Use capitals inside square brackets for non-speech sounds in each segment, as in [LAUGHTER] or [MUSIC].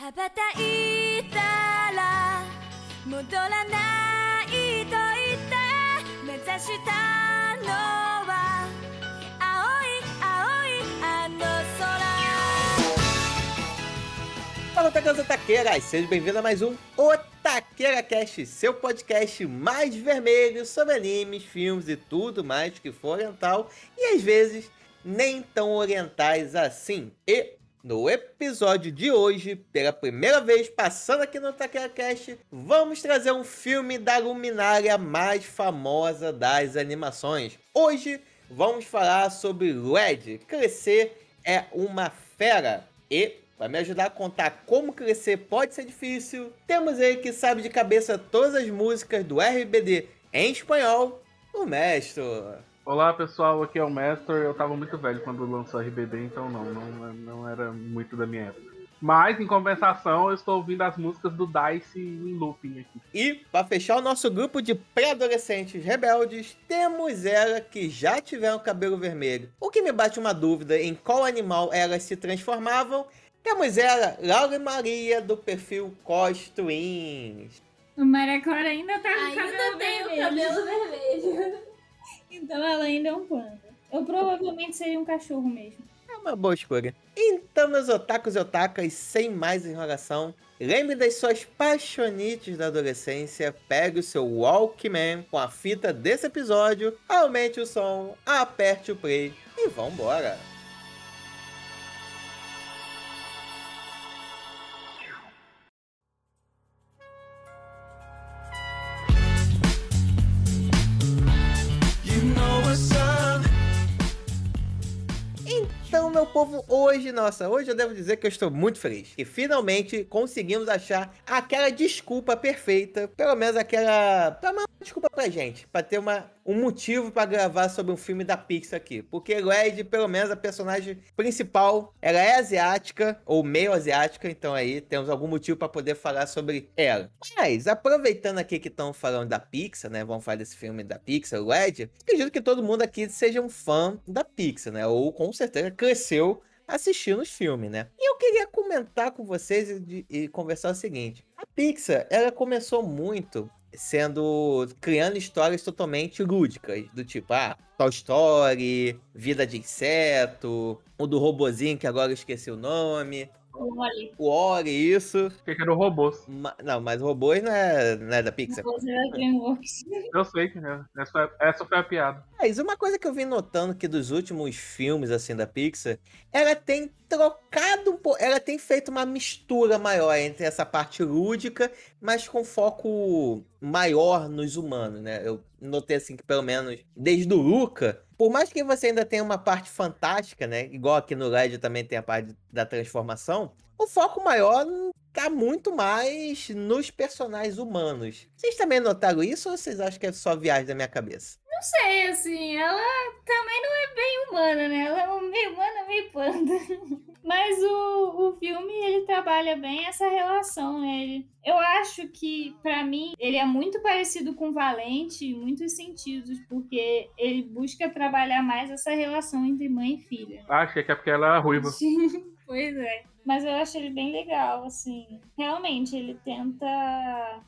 羽ばたいたら戻らないと言って目指したのは青い青いあの空 Fala, Otakas Otaqueiras! Seja bem-vindo a mais um Otaqueira Cast, seu podcast mais vermelho sobre animes, filmes e tudo mais que for oriental e às vezes nem tão orientais assim. E no episódio de hoje, pela primeira vez passando aqui no Otaqueira Cast, vamos trazer um filme da luminária mais famosa das animações. Hoje vamos falar sobre Red, Crescer é uma Fera. E para me ajudar a contar como crescer pode ser difícil, temos ele que sabe de cabeça todas as músicas do RBD em espanhol, o mestre. Olá pessoal, aqui é o Mestre. Eu tava muito velho quando lançou a RBD, então não, não, não era muito da minha época. Mas, em compensação, eu estou ouvindo as músicas do Dice em looping aqui. E para fechar o nosso grupo de pré-adolescentes rebeldes, temos ela que já tiveram cabelo vermelho. O que me bate uma dúvida em qual animal elas se transformavam. Temos ela, Laura Maria, do perfil Costuins. O Maracora ainda tá com Ainda cabelo tem o vermelho. cabelo vermelho. Então ela ainda é um panda. Eu provavelmente seria um cachorro mesmo. É uma boa escolha. Então, meus otakus e otakas, sem mais enrolação, lembre das suas paixonites da adolescência, pegue o seu Walkman com a fita desse episódio, aumente o som, aperte o play e vambora! Meu povo, hoje, nossa, hoje eu devo dizer que eu estou muito feliz. Que finalmente conseguimos achar aquela desculpa perfeita, pelo menos aquela. Pra desculpa pra gente, pra ter uma, um motivo pra gravar sobre um filme da Pixar aqui. Porque Red, pelo menos a personagem principal, ela é asiática, ou meio asiática, então aí temos algum motivo pra poder falar sobre ela. Mas, aproveitando aqui que estão falando da Pixar, né? Vamos falar desse filme da Pixar, Red. Acredito que todo mundo aqui seja um fã da Pixar, né? Ou com certeza cresceu assistindo os filmes, né? E eu queria comentar com vocês e, e conversar o seguinte: a Pixar, ela começou muito sendo criando histórias totalmente lúdicas, do tipo, ah, Toy Story, Vida de Inseto, o do robozinho que agora eu esqueci o nome, o Ori, isso. Que era o robôs. Ma- não, mas robôs não é, não é da Pixar. você é da DreamWorks. [LAUGHS] Eu sei que é. Essa, essa foi a piada. Mas uma coisa que eu vim notando que dos últimos filmes assim da Pixar, ela tem trocado um pouco, ela tem feito uma mistura maior entre essa parte lúdica, mas com foco maior nos humanos, né? Eu notei assim que pelo menos desde o Luca, por mais que você ainda tenha uma parte fantástica, né? Igual aqui no Red também tem a parte da transformação, o foco maior tá muito mais nos personagens humanos. Vocês também notaram isso ou vocês acham que é só viagem da minha cabeça? Não sei, assim, ela também não é bem humana, né? Ela é meio humana, meio panda. [LAUGHS] Mas o, o filme, ele trabalha bem essa relação, né? Ele- eu acho que, pra mim, ele é muito parecido com Valente em muitos sentidos, porque ele busca trabalhar mais essa relação entre mãe e filha. Ah, achei que é porque ela é ruiva. Pois é. Mas eu acho ele bem legal, assim. Realmente, ele tenta.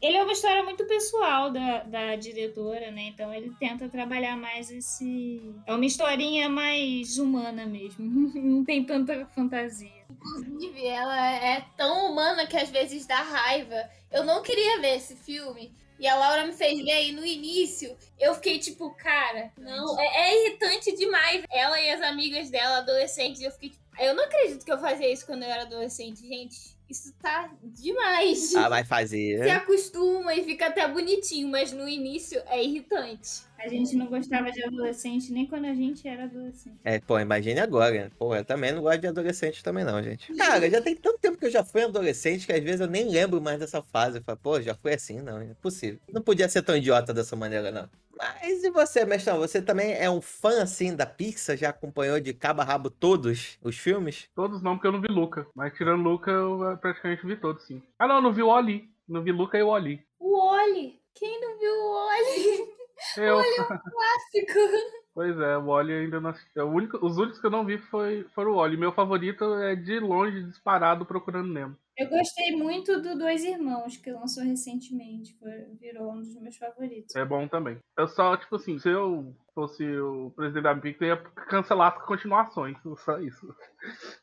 Ele é uma história muito pessoal da, da diretora, né? Então ele tenta trabalhar mais esse. É uma historinha mais humana mesmo. [LAUGHS] Não tem tanta fantasia. Inclusive, ela é tão humana que às vezes dá raiva. Eu não queria ver esse filme. E a Laura me fez ver aí no início. Eu fiquei tipo, cara, não, é, é irritante demais. Ela e as amigas dela, adolescentes, eu fiquei tipo, eu não acredito que eu fazia isso quando eu era adolescente, gente. Isso tá demais. Ah, vai fazer. [LAUGHS] Se acostuma e fica até bonitinho, mas no início é irritante. A gente não gostava de adolescente nem quando a gente era adolescente. É, pô, imagine agora. Pô, eu também não gosto de adolescente também não, gente. Cara, já tem tanto tempo que eu já fui adolescente que às vezes eu nem lembro mais dessa fase. Eu falo, pô, já foi assim? Não, é possível. Não podia ser tão idiota dessa maneira, não. Mas e você, mestrão? Você também é um fã, assim, da Pixar? Já acompanhou de cabo a rabo todos os filmes? Todos não, porque eu não vi Luca. Mas tirando Luca, eu eh, praticamente vi todos, sim. Ah, não, eu não vi o Oli. Não vi Luca e o Oli. O Oli. Quem não viu o Oli? [LAUGHS] Eu. Clássico. [LAUGHS] Pois é, o Oli ainda não assisti. O único, os únicos que eu não vi foi, foram o Oli. Meu favorito é de longe, disparado, procurando Nemo. Eu gostei muito do Dois Irmãos, que lançou recentemente. Foi, virou um dos meus favoritos. É bom também. Eu só, tipo assim, se eu fosse o presidente da eu ia cancelar as continuações. [LAUGHS] Só isso.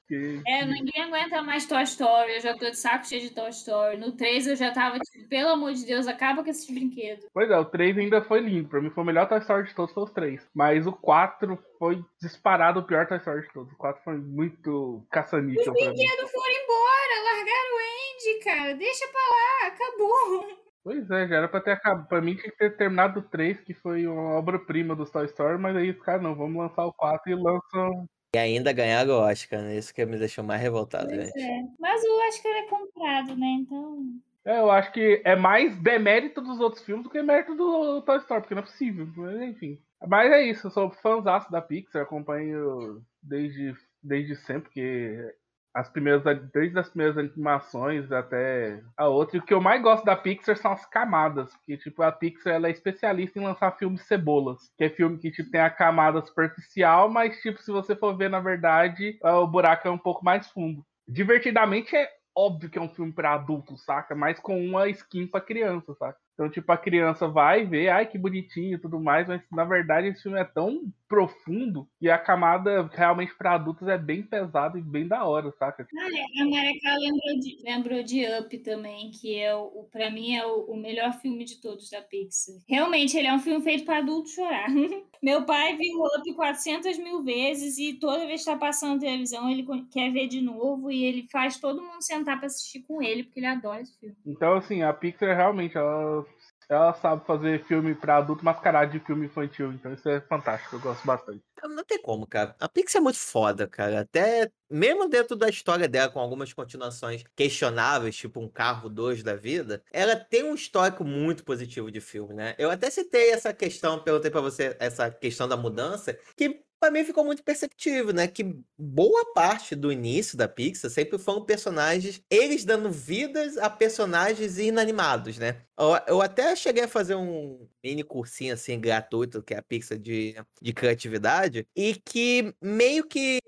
Que- É, ninguém aguenta mais Toy Story. Eu já tô de saco cheio de Toy Story. No 3 eu já tava tipo, pelo amor de Deus, acaba com esses brinquedos. Pois é, o 3 ainda foi lindo. Pra mim foi o melhor Toy Story de todos, foi os três. Mas o 4 foi disparado o pior Toy Story de todos. O 4 foi muito caça-níquel pra mim. brinquedos foram embora, largaram o Andy, cara. Deixa pra lá, acabou. Pois é, já era pra ter acabado. Pra mim tinha que ter terminado o 3, que foi uma obra-prima dos Toy Story, mas aí os caras não, vamos lançar o 4 e lançam. E ainda ganharam o Oscar, né? Isso que me deixou mais revoltado, Pois gente. é. Mas o Oscar é comprado, né? Então. É, eu acho que é mais demérito dos outros filmes do que mérito do Toy Story, porque não é possível. Mas enfim. Mas é isso, eu sou fãzaço da Pixar, acompanho desde, desde sempre, porque as primeiras, desde as primeiras animações até a outra. E o que eu mais gosto da Pixar são as camadas, porque tipo, a Pixar ela é especialista em lançar filmes cebolas, que é filme que tipo, tem a camada superficial, mas tipo, se você for ver na verdade, ah, o buraco é um pouco mais fundo. Divertidamente é óbvio que é um filme pra adulto, saca? Mas com uma skin pra criança, saca? Então, tipo, a criança vai ver, ai que bonitinho e tudo mais, mas na verdade esse filme é tão profundo que a camada realmente pra adultos é bem pesada e bem da hora, saca? Ah, é, a Maricá lembrou de, lembrou de Up também, que é o, para mim é o, o melhor filme de todos da Pixar. Realmente, ele é um filme feito para adulto chorar. [LAUGHS] Meu pai viu Up 400 mil vezes e toda vez que está passando na televisão ele quer ver de novo e ele faz todo mundo sentar para assistir com ele porque ele adora esse filme. Então, assim, a Pixar realmente, ela, ela sabe fazer filme pra adulto mascarado de filme infantil. Então isso é fantástico, eu gosto bastante. Não tem como, cara. A Pixar é muito foda, cara. Até mesmo dentro da história dela, com algumas continuações questionáveis, tipo um carro 2 da vida, ela tem um histórico muito positivo de filme, né? Eu até citei essa questão, perguntei pra você essa questão da mudança, que pra mim ficou muito perceptível, né? Que boa parte do início da Pixar sempre foram personagens, eles dando vidas a personagens inanimados, né? Eu, eu até cheguei a fazer um mini cursinho assim gratuito, que é a Pixar de, de criatividade, e que meio que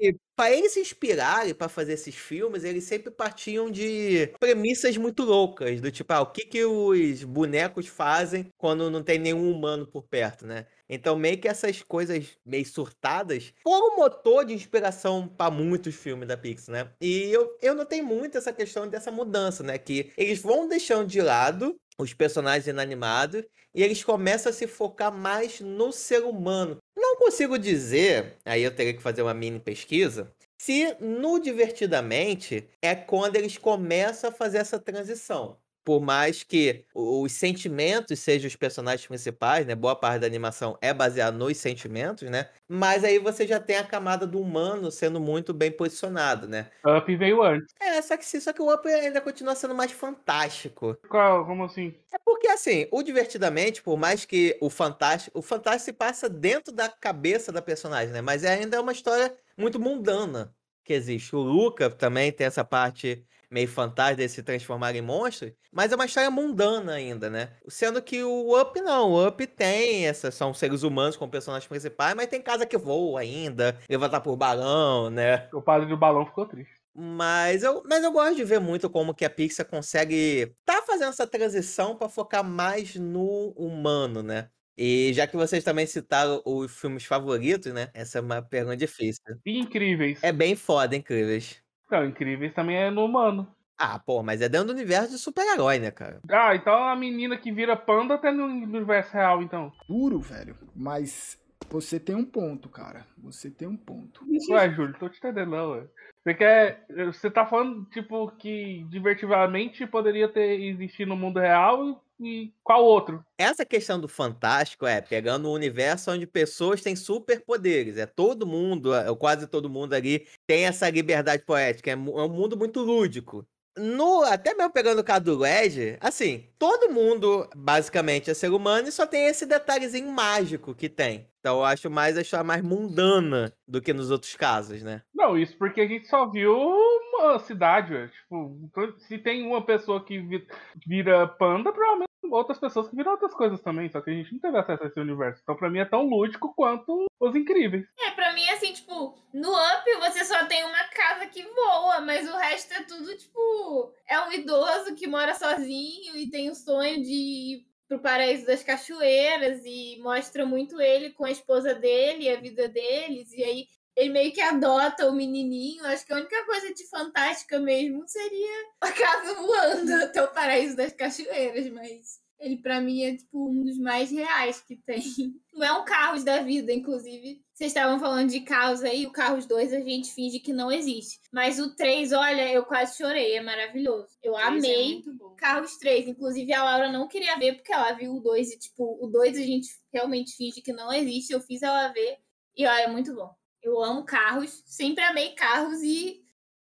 para eles se inspirarem para fazer esses filmes, eles sempre partiam de premissas muito loucas, do tipo, ah, o que que os bonecos fazem quando não tem nenhum humano por perto, né? Então, meio que essas coisas meio surtadas foram um motor de inspiração para muitos filmes da Pixar, né? E eu, eu notei muito essa questão dessa mudança, né? Que eles vão deixando de lado os personagens inanimados e eles começam a se focar mais no ser humano. Não consigo dizer, aí eu teria que fazer uma mini pesquisa, se no Divertidamente é quando eles começam a fazer essa transição. Por mais que os sentimentos sejam os personagens principais, né? Boa parte da animação é baseada nos sentimentos, né? Mas aí você já tem a camada do humano sendo muito bem posicionado, né? Up veio antes. É, só que sim, só que o Up ainda continua sendo mais fantástico. Qual, como assim? É porque, assim, o Divertidamente, por mais que o Fantástico. O Fantástico se passa dentro da cabeça da personagem, né? Mas é ainda uma história muito mundana que existe. O Luca também tem essa parte meio fantástica de se transformar em monstro, mas é uma história mundana ainda, né? Sendo que o Up não. O Up tem essas. São seres humanos como personagens principais, mas tem casa que voa ainda, levantar por balão, né? O padre do balão ficou triste. Mas eu, mas eu gosto de ver muito como que a Pixar consegue tá fazendo essa transição para focar mais no humano, né? E já que vocês também citaram os filmes favoritos, né? Essa é uma pergunta difícil. Incríveis. É bem foda, incríveis. Não, incríveis também é no humano. Ah, pô, mas é dentro do universo de super-herói, né, cara? Ah, então a menina que vira panda até no universo real, então. Duro, velho. Mas você tem um ponto, cara. Você tem um ponto. Ué, Júlio, tô te entendendo, não, ué. Você quer. Você tá falando, tipo, que divertidamente poderia ter existido no mundo real e qual outro? Essa questão do fantástico é pegando um universo onde pessoas têm superpoderes. É todo mundo, é, quase todo mundo ali tem essa liberdade poética. É é um mundo muito lúdico. No, até mesmo pegando o caso do Red, assim, todo mundo basicamente é ser humano e só tem esse detalhezinho mágico que tem. Então eu acho mais a história mais mundana do que nos outros casos, né? Não, isso porque a gente só viu uma cidade, ué. Tipo, se tem uma pessoa que vi- vira panda, provavelmente outras pessoas que viram outras coisas também, só que a gente não teve acesso a esse universo. Então pra mim é tão lúdico quanto Os Incríveis. É, pra mim, assim, tipo, no Up você só tem uma casa que voa, mas o resto é tudo, tipo, é um idoso que mora sozinho e tem o sonho de ir pro paraíso das cachoeiras e mostra muito ele com a esposa dele, a vida deles, e aí ele meio que adota o menininho. Acho que a única coisa de fantástica mesmo seria a casa voando até o paraíso das cachoeiras, mas ele pra mim é tipo um dos mais reais que tem. [LAUGHS] Não é um Carros da vida, inclusive. Vocês estavam falando de Carros aí, o Carros 2 a gente finge que não existe. Mas o 3, olha, eu quase chorei, é maravilhoso. Eu é amei bom. Carros 3. Inclusive, a Laura não queria ver porque ela viu o 2 e, tipo, o 2 a gente realmente finge que não existe. Eu fiz ela ver e, olha, é muito bom. Eu amo carros, sempre amei carros e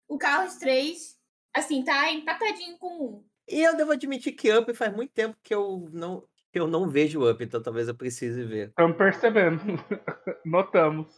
o Carros 3, assim, tá empatadinho com 1. E eu devo admitir que Up faz muito tempo que eu não, que eu não vejo Up, então talvez eu precise ver. Estamos percebendo. [LAUGHS] Notamos.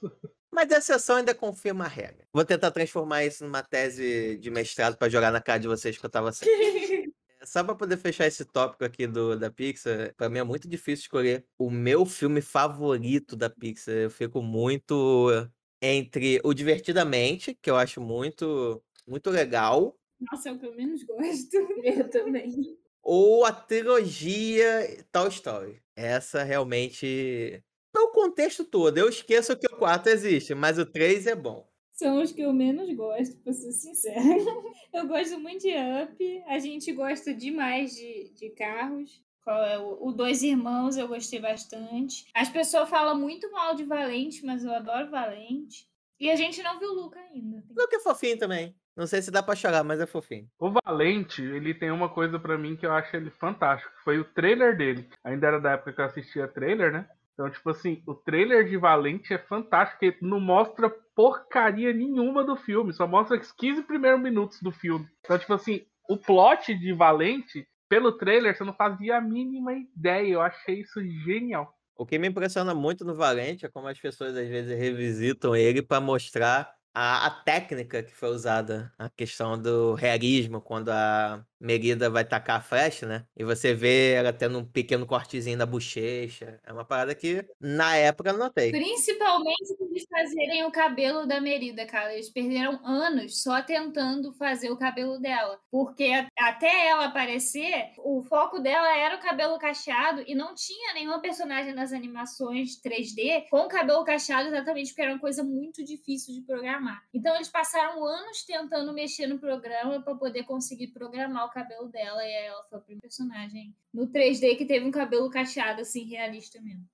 Mas a exceção ainda confirma a regra. Vou tentar transformar isso numa tese de mestrado pra jogar na cara de vocês que eu tava certo. [LAUGHS] Só pra poder fechar esse tópico aqui do, da Pixar, pra mim é muito difícil escolher o meu filme favorito da Pixar. Eu fico muito entre o Divertidamente, que eu acho muito, muito legal, Nossa, é o que eu menos gosto. [LAUGHS] Eu também. ou a trilogia Toy Story. Essa realmente. Não o contexto todo. Eu esqueço que o 4 existe, mas o 3 é bom. São os que eu menos gosto, pra ser sincera. [LAUGHS] Eu gosto muito de Up. A gente gosta demais de, de carros. Qual é o, o Dois Irmãos, eu gostei bastante. As pessoas falam muito mal de Valente, mas eu adoro Valente. E a gente não viu o Luca ainda. Luke é fofinho também. Não sei se dá pra chorar, mas é fofinho. O Valente, ele tem uma coisa pra mim que eu acho ele fantástico. Foi o trailer dele. Ainda era da época que eu assistia trailer, né? Então, tipo assim, o trailer de Valente é fantástico, porque não mostra porcaria nenhuma do filme, só mostra os 15 primeiros minutos do filme. Então, tipo assim, o plot de Valente, pelo trailer, você não fazia a mínima ideia. Eu achei isso genial. O que me impressiona muito no Valente é como as pessoas às vezes revisitam ele pra mostrar a, a técnica que foi usada, a questão do realismo, quando a Merida vai tacar a flecha, né? E você vê ela tendo um pequeno cortezinho na bochecha. É uma parada que na época eu não notei. Principalmente eles fazerem o cabelo da Merida, cara. Eles perderam anos só tentando fazer o cabelo dela. Porque até ela aparecer, o foco dela era o cabelo cacheado e não tinha nenhuma personagem nas animações 3D com cabelo cacheado, exatamente porque era uma coisa muito difícil de programar. Então eles passaram anos tentando mexer no programa para poder conseguir programar o cabelo dela e aí ela foi a primeira personagem no 3D que teve um cabelo cacheado assim realista mesmo.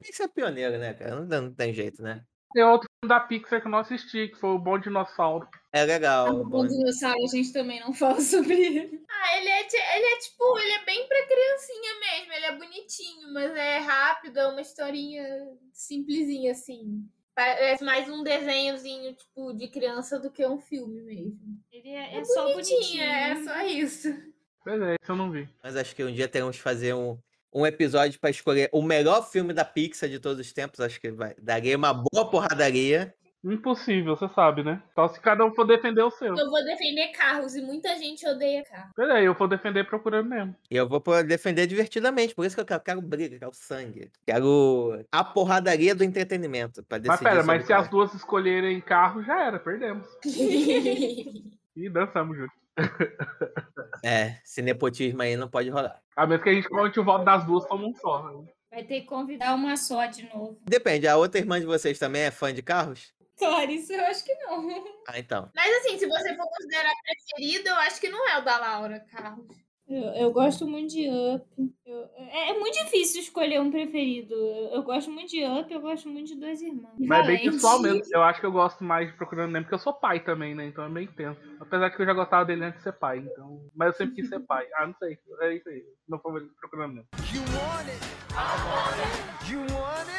Tem que ser pioneiro, né, cara? Não, não tem jeito, né? Tem outro da Pixar que eu não assisti, que foi o Bom Dinossauro. É legal. O bom. Dinossauro a gente também não [LAUGHS] fala sobre ele. Ah, ele é, ele é tipo, ele é bem pra criancinha mesmo, ele é bonitinho, mas é rápido, é uma historinha simplesinha assim. Parece mais um desenhozinho, tipo, de criança do que um filme mesmo. Ele é, é só bonitinho. é só isso. Pois é, isso eu não vi. Mas acho que um dia teremos que fazer um, um episódio pra escolher o melhor filme da Pixar de todos os tempos. Acho que vai, daria uma boa porradaria. Impossível, você sabe, né? Só se cada um for defender o seu. Eu vou defender carros e muita gente odeia carro. Pois é, eu vou defender procurando mesmo. E eu vou defender divertidamente. Por isso que eu quero, quero briga, quero sangue. Quero a porradaria do entretenimento. Pra Mas decidir pera, sobre mas se as duas escolherem carro, já era, perdemos. [LAUGHS] E dançamos junto. [LAUGHS] É, esse nepotismo aí não pode rolar. A menos que a gente conte o voto das duas como um só. né? Vai ter que convidar uma só de novo. Depende, a outra irmã de vocês também é fã de carros? Clarice, eu acho que não. Ah, então. Mas assim, se você for considerar preferido, eu acho que não é o da Laura, carros. Eu, eu gosto muito de Up. Eu- é, é muito difícil escolher um preferido. Eu, eu gosto muito de Up, eu gosto muito de Dois Irmãos. Mas é bem pessoal mesmo. Eu acho que eu gosto mais de procurando Nemo, porque eu sou pai também, né? Então é meio tenso. Apesar que eu já gostava dele antes de ser pai. Então... Mas eu sempre quis ser pai. Ah, não sei. É isso aí. Meu favorito procurando Nemo. You want it? I want it. You want it?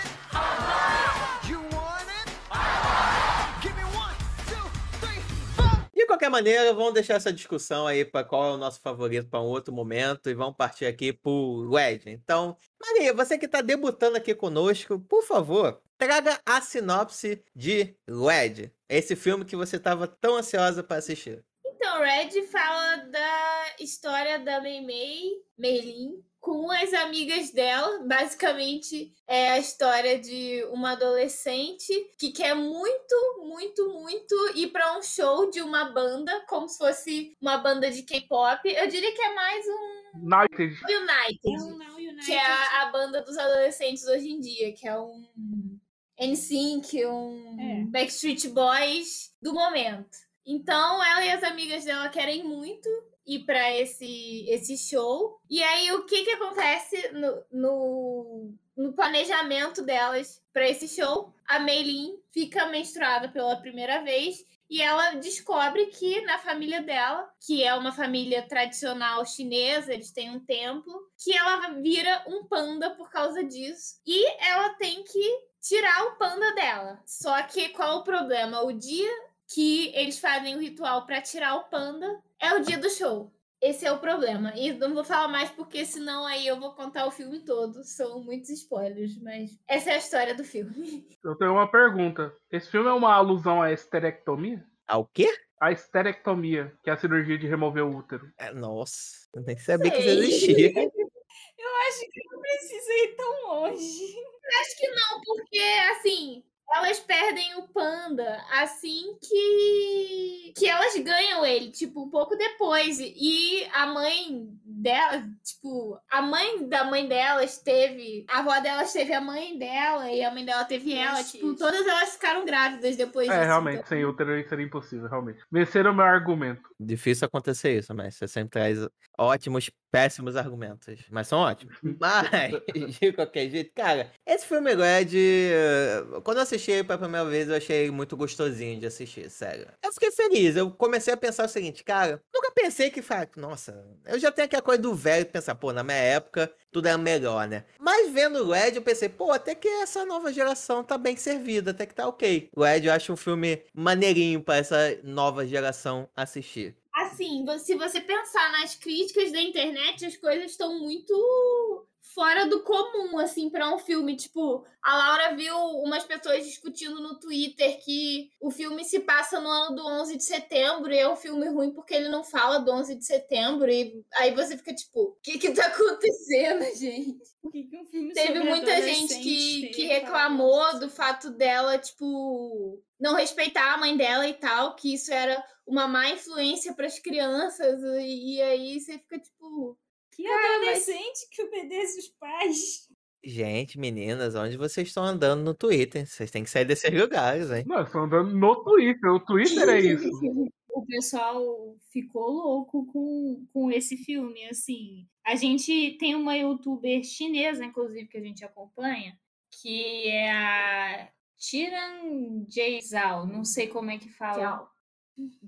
Qualquer maneira, vamos deixar essa discussão aí para qual é o nosso favorito para um outro momento e vamos partir aqui pro Red. Então, Maria, você que está debutando aqui conosco, por favor, traga a sinopse de Red, esse filme que você estava tão ansiosa para assistir. Então, Red fala da história da Mei Mei, Meilin, com as amigas dela. Basicamente, é a história de uma adolescente que quer muito, muito, muito ir pra um show de uma banda, como se fosse uma banda de K-pop. Eu diria que é mais um United. United Não, não, United. que é a, a banda dos adolescentes hoje em dia, que é um NSYNC, um É. Backstreet Boys do momento. Então, ela e as amigas dela querem muito ir pra esse, esse show. E aí, o que que acontece no, no, no planejamento delas pra esse show? A Meilin fica menstruada pela primeira vez e ela descobre que na família dela, que é uma família tradicional chinesa, eles têm um templo, que ela vira um panda por causa disso. E ela tem que tirar o panda dela. Só que qual o problema? O dia que eles fazem o ritual pra tirar o panda é o dia do show. Esse é o problema. E não vou falar mais porque senão aí eu vou contar o filme todo. São muitos spoilers, mas essa é a história do filme. [LAUGHS] Eu tenho uma pergunta. Esse filme é uma alusão à esterectomia? Ah, o quê? A esterectomia, que é a cirurgia de remover o útero. É, Nossa, eu nem sabia que isso Sei. existia. [LAUGHS] Eu acho que não precisa ir tão longe. [LAUGHS] Acho que não, porque assim, elas perdem o panda assim que que elas ganham ele, tipo, um pouco depois. E a mãe dela, tipo, a mãe da mãe delas teve, a avó delas teve a mãe dela e a mãe dela teve ela, tipo, isso. todas elas ficaram grávidas depois disso. É, realmente, então. sem útero isso seria impossível, realmente. Venceram o meu argumento. Difícil acontecer isso, mas você sempre traz ótimos, péssimos argumentos. Mas são ótimos. [LAUGHS] Mas, [LAUGHS] de qualquer jeito, cara, esse filme Red, eh, quando eu assisti ele pela primeira vez, eu achei muito gostosinho de assistir, sério. Eu fiquei feliz. Eu comecei a pensar o seguinte, cara, nunca pensei que, nossa, eu já tenho aquela coisa do velho pensar, pô, na minha época tudo era melhor, né? Mas vendo o Red, eu pensei, pô, até que essa nova geração tá bem servida, até que tá ok. O Red eu acho um filme maneirinho pra essa nova geração assistir. Assim, se você pensar nas críticas da internet, as coisas estão muito fora do comum, assim, pra um filme. Tipo, a Laura viu umas pessoas discutindo no Twitter que o filme se passa no ano do 11 de setembro e é um filme ruim porque ele não fala do 11 de setembro. E aí você fica tipo, o que que tá acontecendo, [LAUGHS] gente? Que que um filme Teve muita gente que, que reclamou do fato dela, tipo, não respeitar a mãe dela e tal, que isso era uma má influência pras crianças, e, e aí você fica tipo. Que Cara, mas- adolescente que obedece os pais. Gente, meninas, onde vocês estão andando no Twitter? Vocês têm que sair desses [LAUGHS] lugares, hein? Não, estão andando no Twitter. O Twitter é isso. [LAUGHS] O pessoal ficou louco com, com esse filme, assim. A gente tem uma youtuber chinesa, inclusive, que a gente acompanha, que é a Tiran Zhao, não sei como é que fala. Tchau.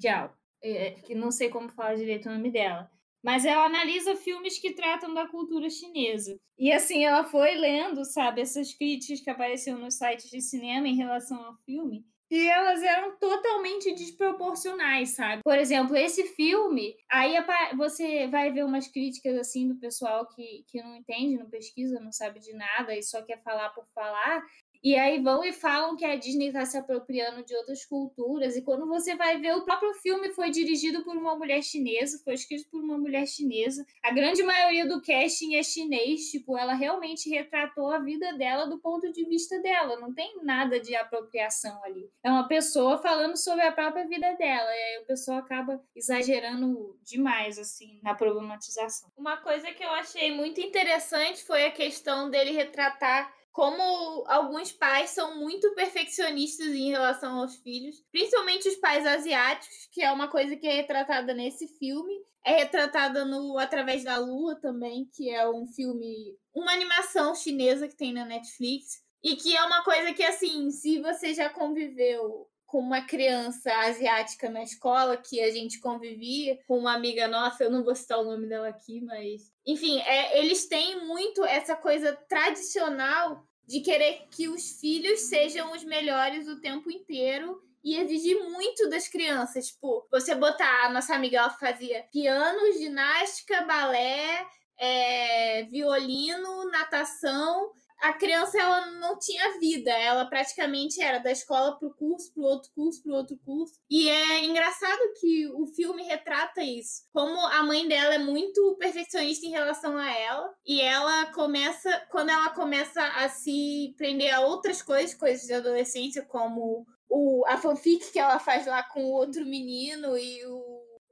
Jiao, é, que não sei como fala direito o nome dela. Mas ela analisa filmes que tratam da cultura chinesa. E assim, ela foi lendo, sabe, essas críticas que apareciam nos sites de cinema em relação ao filme. E elas eram totalmente desproporcionais, sabe? Por exemplo, esse filme, aí você vai ver umas críticas assim do pessoal que, que não entende, não pesquisa, não sabe de nada e só quer falar por falar. E aí vão e falam que a Disney está se apropriando de outras culturas. E quando você vai ver, o próprio filme foi dirigido por uma mulher chinesa, foi escrito por uma mulher chinesa. A grande maioria do casting é chinês. Tipo, ela realmente retratou a vida dela do ponto de vista dela. Não tem nada de apropriação ali. É uma pessoa falando sobre a própria vida dela. E aí o pessoal acaba exagerando demais, assim, na problematização. Uma coisa que eu achei muito interessante foi a questão dele retratar como alguns pais são muito perfeccionistas em relação aos filhos, principalmente os pais asiáticos, que é uma coisa que é retratada nesse filme. É retratada no Através da Lua também, que é um filme, uma animação chinesa que tem na Netflix. E que é uma coisa que, assim, se você já conviveu com uma criança asiática na escola, que a gente convivia, com uma amiga nossa, eu não vou citar o nome dela aqui, mas. Enfim, é, eles têm muito essa coisa tradicional de querer que os filhos sejam os melhores o tempo inteiro e exigir muito das crianças. Tipo, você botar. A nossa amiga ela fazia piano, ginástica, balé, é, violino, natação. A criança ela não tinha vida, ela praticamente era da escola pro curso, pro outro curso, pro outro curso. E é engraçado que o filme retrata isso. Como a mãe dela é muito perfeccionista em relação a ela, e ela começa, quando ela começa a se prender a outras coisas, coisas de adolescência, como o, a fanfic que ela faz lá com o outro menino e o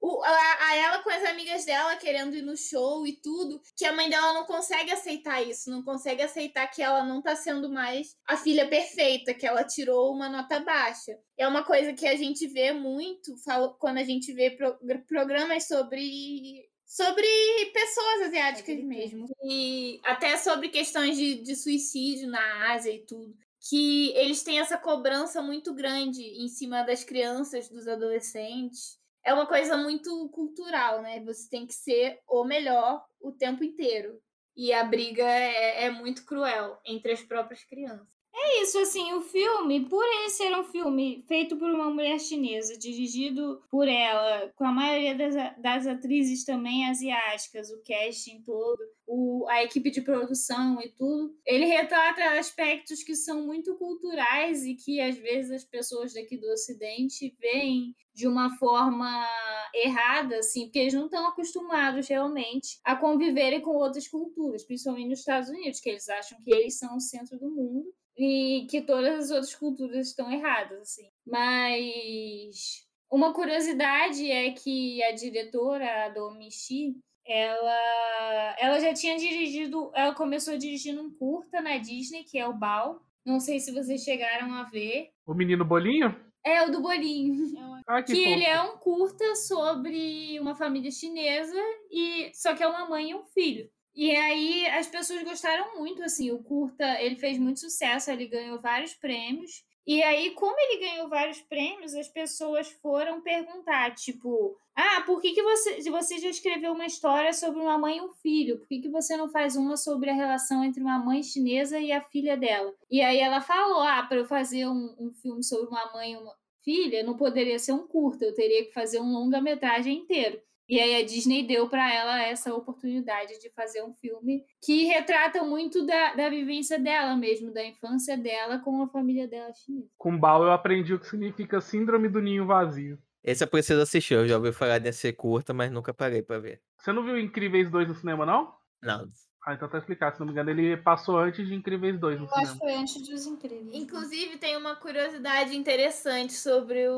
o- a, a ela com as amigas dela querendo ir no show e tudo, que a mãe dela não consegue aceitar isso, não consegue aceitar que ela não tá sendo mais a filha perfeita, que ela tirou uma nota baixa. É uma coisa que a gente vê muito fala- quando a gente vê pro- programas sobre sobre pessoas asiáticas mesmo. E até sobre questões de, de suicídio na Ásia e tudo. Que eles têm essa cobrança muito grande em cima das crianças, dos adolescentes é uma coisa muito cultural, né? Você tem que ser o melhor o tempo inteiro. E a briga é, é muito cruel entre as próprias crianças. É isso, assim, o filme, por ele ser um filme feito por uma mulher chinesa, dirigido por ela, com a maioria das, das atrizes também asiáticas, o casting todo, o, a equipe de produção e tudo, ele retrata aspectos que são muito culturais e que às vezes as pessoas daqui do Ocidente veem de uma forma errada, assim, porque eles não estão acostumados realmente a conviverem com outras culturas, principalmente nos Estados Unidos, que eles acham que eles são o centro do mundo e que todas as outras culturas estão erradas, assim. Mas uma curiosidade é que a diretora, a Domi Shi, ela, ela já tinha dirigido, ela começou dirigindo um curta na Disney, que é o Bao. Não sei se vocês chegaram a ver. O menino bolinho? É o do Bolinho. [LAUGHS] Ah, que, que ele é um curta sobre uma família chinesa e só que é uma mãe e um filho. E aí as pessoas gostaram muito assim, o curta, ele fez muito sucesso, ele ganhou vários prêmios. E aí, como ele ganhou vários prêmios, as pessoas foram perguntar, tipo, ah, por que, que você, você já escreveu uma história sobre uma mãe e um filho, por que, que você não faz uma sobre a relação entre uma mãe chinesa e a filha dela? E aí ela falou, ah, para eu fazer um, um filme sobre uma mãe e uma filha, não poderia ser um curta, eu teria que fazer um longa-metragem inteiro. E aí a Disney deu para ela essa oportunidade de fazer um filme que retrata muito da, da vivência dela mesmo, da infância dela com a família dela chinesa. Com Bao eu aprendi o que significa síndrome do ninho vazio. Esse eu preciso assistir, eu já ouvi falar desse curta, mas nunca parei pra ver. Você não viu Incríveis 2 no cinema, não? Não, Ah, então tá explicado. Se não me engano, ele passou antes de Incríveis 2 no Eu acho que foi antes dos incríveis. Inclusive, tem uma curiosidade interessante sobre o,